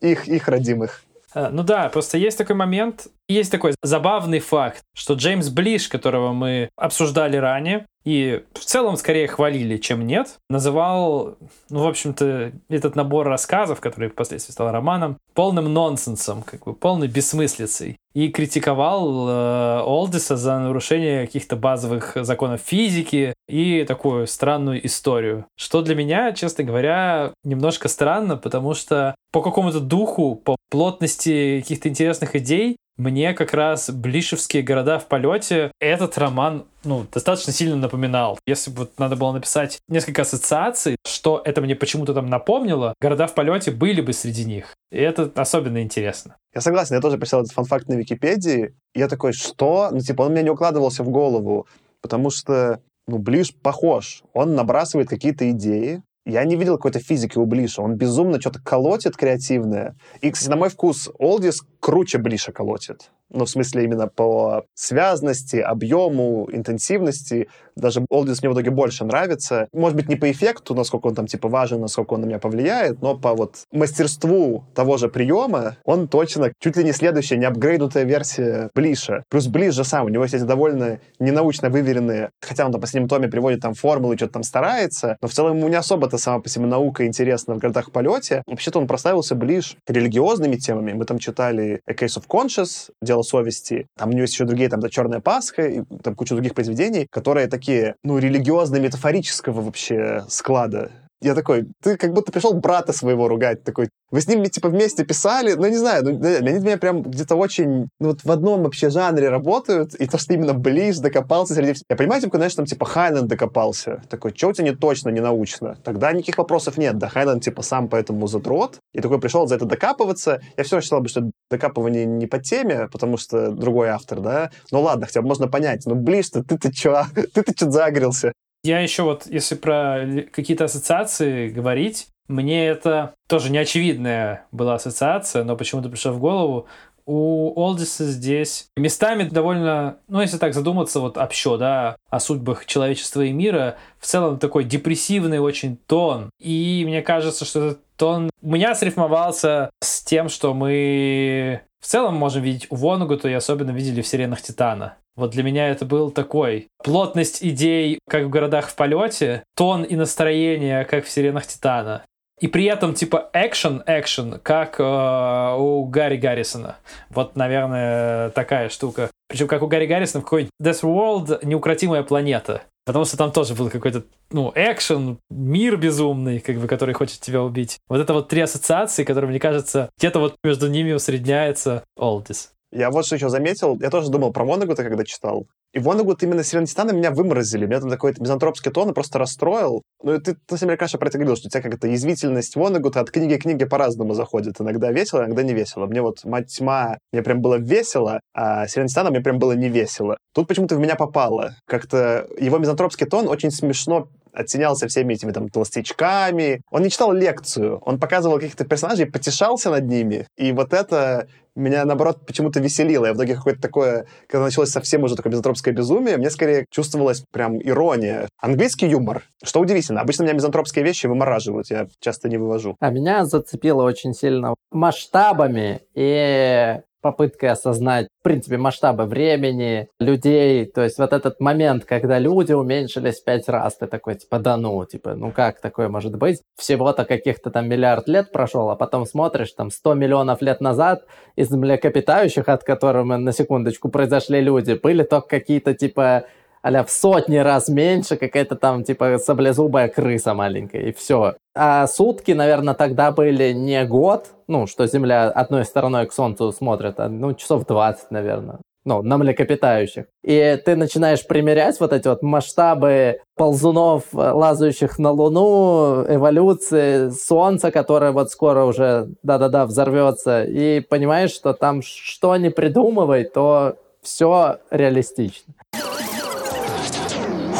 Их, их родимых. А, ну да, просто есть такой момент, есть такой забавный факт, что Джеймс Блиш, которого мы обсуждали ранее, и в целом скорее хвалили, чем нет, называл, ну, в общем-то, этот набор рассказов, который впоследствии стал романом, полным нонсенсом, как бы полной бессмыслицей. И критиковал э, Олдиса за нарушение каких-то базовых законов физики и такую странную историю. Что для меня, честно говоря, немножко странно, потому что по какому-то духу, по плотности каких-то интересных идей мне как раз Блишевские города в полете этот роман ну, достаточно сильно напоминал. Если бы вот надо было написать несколько ассоциаций, что это мне почему-то там напомнило, города в полете были бы среди них. И это особенно интересно. Я согласен, я тоже прочитал этот фанфакт на Википедии, я такой, что? Ну, типа, он мне не укладывался в голову, потому что, ну, Блиш похож. Он набрасывает какие-то идеи, я не видел какой-то физики у Блиша. Он безумно что-то колотит креативное. И, кстати, на мой вкус, Олдис круче Блиша колотит ну, в смысле именно по связности, объему, интенсивности. Даже Олдис мне в итоге больше нравится. Может быть, не по эффекту, насколько он там, типа, важен, насколько он на меня повлияет, но по вот мастерству того же приема он точно чуть ли не следующая, не апгрейднутая версия Блиша. Плюс Блиш же сам, у него есть эти довольно ненаучно выверенные, хотя он там по последнем томе приводит там формулы, что-то там старается, но в целом ему не особо-то сама по себе наука интересна в городах полете. Вообще-то он прославился Блиш религиозными темами. Мы там читали A Case of Conscious, дело «Дело совести». Там у него есть еще другие, там, да, «Черная Пасха», и там куча других произведений, которые такие, ну, религиозно-метафорического вообще склада. Я такой, ты как будто пришел брата своего ругать, такой, вы с ним, типа, вместе писали, ну, не знаю, ну, они меня прям где-то очень, ну, вот в одном вообще жанре работают, и то, что именно Близ докопался среди. Я понимаю, типа, знаешь, там, типа, Хайнен докопался. Такой, что у тебя не точно, не научно? Тогда никаких вопросов нет, да, Хайнен, типа, сам поэтому задрот, и такой пришел за это докапываться. Я все равно считал бы, что докапывание не по теме, потому что другой автор, да. Ну, ладно, хотя бы можно понять, ну, Близ-то ты-то что? Ты-то что загрелся? Я еще вот, если про какие-то ассоциации говорить, мне это тоже неочевидная была ассоциация, но почему-то пришла в голову. У Олдиса здесь местами довольно, ну, если так задуматься, вот общо, да, о судьбах человечества и мира, в целом такой депрессивный очень тон. И мне кажется, что этот тон у меня срифмовался с тем, что мы в целом можем видеть у Вонугута и особенно видели в «Сиренах Титана». Вот для меня это был такой плотность идей, как в «Городах в полете», тон и настроение, как в «Сиренах Титана». И при этом типа экшен, экшен, как э, у Гарри Гаррисона. Вот, наверное, такая штука. Причем как у Гарри Гаррисона какой-нибудь Death World неукротимая планета. Потому что там тоже был какой-то, ну, экшен, мир безумный, как бы, который хочет тебя убить. Вот это вот три ассоциации, которые, мне кажется, где-то вот между ними усредняется Олдис. Я вот что еще заметил. Я тоже думал про Вонагута, когда читал. И Вонагут именно Сирена меня выморозили. Меня там такой мизантропский тон просто расстроил. Ну, и ты, ты самом деле, конечно, про это говорил, что у тебя как-то язвительность Вонагута от книги к книге по-разному заходит. Иногда весело, иногда не весело. Мне вот «Мать тьма» мне прям было весело, а Сирена мне прям было не весело. Тут почему-то в меня попало. Как-то его мизантропский тон очень смешно оттенялся всеми этими там толстячками. Он не читал лекцию, он показывал каких-то персонажей, потешался над ними. И вот это меня, наоборот, почему-то веселило. Я в итоге какое-то такое, когда началось совсем уже такое мизантропское безумие, мне скорее чувствовалась прям ирония. Английский юмор, что удивительно. Обычно меня мизантропские вещи вымораживают, я часто не вывожу. А меня зацепило очень сильно масштабами и попыткой осознать, в принципе, масштабы времени, людей. То есть вот этот момент, когда люди уменьшились пять раз, ты такой, типа, да ну, типа, ну как такое может быть? Всего-то каких-то там миллиард лет прошел, а потом смотришь, там, 100 миллионов лет назад из млекопитающих, от которых, на секундочку, произошли люди, были только какие-то, типа, а в сотни раз меньше, какая-то там, типа, саблезубая крыса маленькая, и все. А сутки, наверное, тогда были не год, ну, что Земля одной стороной к Солнцу смотрит, а, ну, часов 20, наверное ну, на млекопитающих. И ты начинаешь примерять вот эти вот масштабы ползунов, лазающих на Луну, эволюции Солнца, которое вот скоро уже, да-да-да, взорвется, и понимаешь, что там что не придумывай, то все реалистично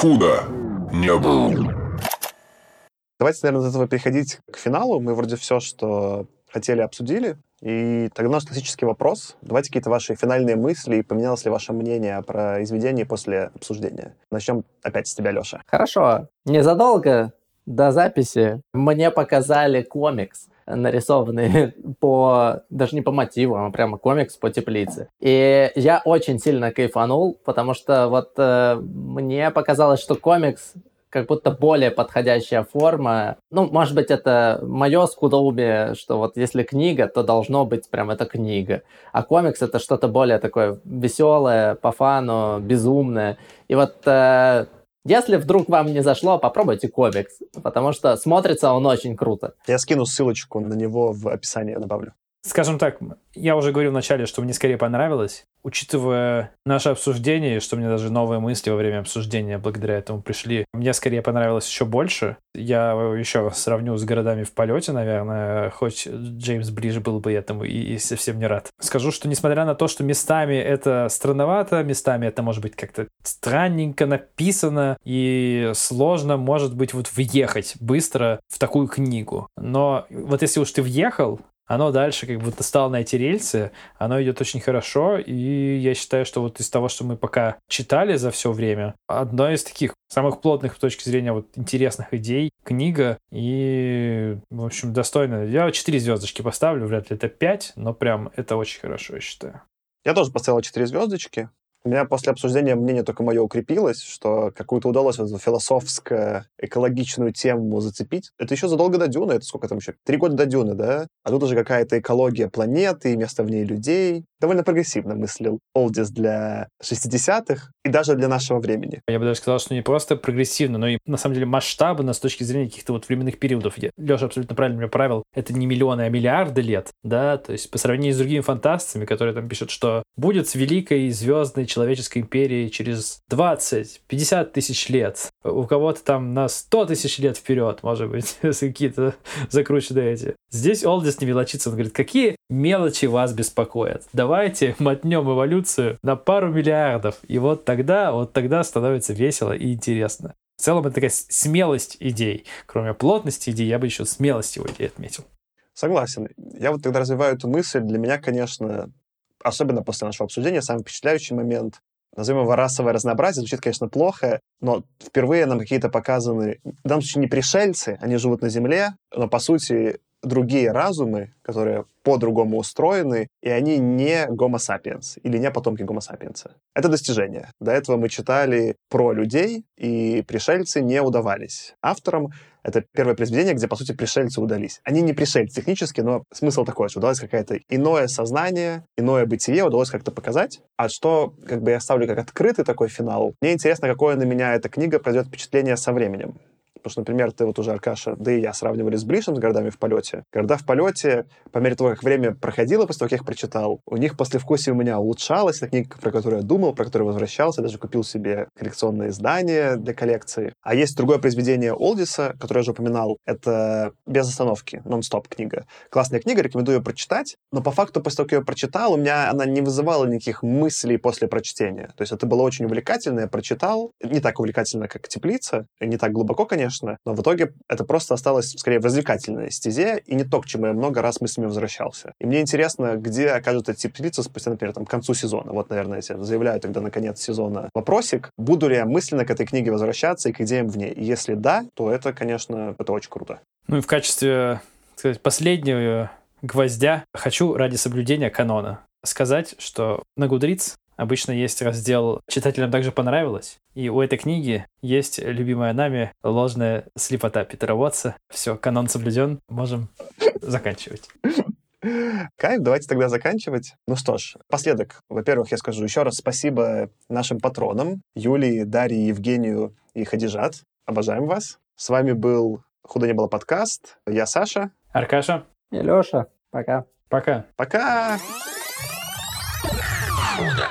худо не был. Давайте, наверное, от этого переходить к финалу. Мы вроде все, что хотели, обсудили. И тогда у нас классический вопрос. Давайте какие-то ваши финальные мысли и поменялось ли ваше мнение про произведение после обсуждения. Начнем опять с тебя, Леша. Хорошо. Незадолго до записи мне показали комикс нарисованный по, даже не по мотивам, а прямо комикс по теплице. И я очень сильно кайфанул, потому что вот э, мне показалось, что комикс как будто более подходящая форма. Ну, может быть, это мое скудоумие, что вот если книга, то должно быть прям это книга. А комикс это что-то более такое веселое, по фану, безумное. И вот э, если вдруг вам не зашло, попробуйте комикс, потому что смотрится он очень круто. Я скину ссылочку на него в описании, добавлю. Скажем так, я уже говорил вначале, что мне скорее понравилось. Учитывая наше обсуждение, что мне даже новые мысли во время обсуждения благодаря этому пришли, мне скорее понравилось еще больше. Я еще сравню с городами в полете, наверное, хоть Джеймс ближе был бы этому и, и совсем не рад. Скажу, что несмотря на то, что местами это странновато, местами это может быть как-то странненько написано и сложно, может быть, вот въехать быстро в такую книгу. Но вот если уж ты въехал, оно дальше как будто стало на эти рельсы, оно идет очень хорошо, и я считаю, что вот из того, что мы пока читали за все время, одно из таких самых плотных с точки зрения вот интересных идей книга, и, в общем, достойно. Я 4 звездочки поставлю, вряд ли это 5, но прям это очень хорошо, я считаю. Я тоже поставил 4 звездочки. У меня после обсуждения мнение только мое укрепилось, что какую-то удалось эту философско-экологичную тему зацепить. Это еще задолго до Дюны, это сколько там еще? Три года до Дюны, да? А тут уже какая-то экология планеты, место в ней людей. Довольно прогрессивно мыслил Олдис для 60-х и даже для нашего времени. Я бы даже сказал, что не просто прогрессивно, но и на самом деле масштабно с точки зрения каких-то вот временных периодов. Леша абсолютно правильно меня правил. Это не миллионы, а миллиарды лет, да, то есть по сравнению с другими фантастами, которые там пишут, что будет с великой звездной человеческой империей через 20-50 тысяч лет. У кого-то там на 100 тысяч лет вперед, может быть, какие-то закрученные эти. Здесь Олдис не мелочится, он говорит, какие мелочи вас беспокоят? Давайте мотнем эволюцию на пару миллиардов. И вот тогда, вот тогда становится весело и интересно. В целом это такая смелость идей. Кроме плотности идей, я бы еще смелость его идей отметил. Согласен. Я вот тогда развиваю эту мысль. Для меня, конечно, особенно после нашего обсуждения, самый впечатляющий момент назовем его расовое разнообразие, звучит, конечно, плохо, но впервые нам какие-то показаны, в данном случае не пришельцы, они живут на Земле, но, по сути, другие разумы, которые по-другому устроены, и они не гомо sapiens или не потомки гомо sapiens. Это достижение. До этого мы читали про людей, и пришельцы не удавались. Авторам это первое произведение, где, по сути, пришельцы удались. Они не пришельцы технически, но смысл такой, что удалось какое-то иное сознание, иное бытие удалось как-то показать. А что, как бы я ставлю как открытый такой финал, мне интересно, какое на меня эта книга произведет впечатление со временем. Потому что, например, ты вот уже, Аркаша, да и я сравнивали с Блишем, с городами в полете. Города в полете, по мере того, как время проходило после того, как я их прочитал, у них послевкусие у меня улучшалось. Это книга, про которую я думал, про которую возвращался. Даже купил себе коллекционное издание для коллекции. А есть другое произведение Олдиса, которое я уже упоминал. Это «Без остановки», нон-стоп книга. Классная книга, рекомендую ее прочитать. Но по факту, после того, как я ее прочитал, у меня она не вызывала никаких мыслей после прочтения. То есть это было очень увлекательно, я прочитал. Не так увлекательно, как «Теплица», не так глубоко, конечно, конечно, но в итоге это просто осталось скорее в развлекательной стезе, и не то, к чему я много раз мыслями возвращался. И мне интересно, где окажутся эти птицы спустя, например, там, к концу сезона. Вот, наверное, я заявляю тогда на конец сезона вопросик. Буду ли я мысленно к этой книге возвращаться и к идеям в ней? И если да, то это, конечно, это очень круто. Ну и в качестве, сказать, последнего гвоздя хочу ради соблюдения канона сказать, что на Гудриц Обычно есть раздел «Читателям также понравилось». И у этой книги есть любимая нами ложная слепота Питера Уотса. Все, канон соблюден, можем заканчивать. Кайф, давайте тогда заканчивать. Ну что ж, последок. Во-первых, я скажу еще раз спасибо нашим патронам Юлии, Дарье, Евгению и Хадижат. Обожаем вас. С вами был «Худо не было» подкаст. Я Саша. Аркаша. И Леша. Пока. Пока. Пока. Худо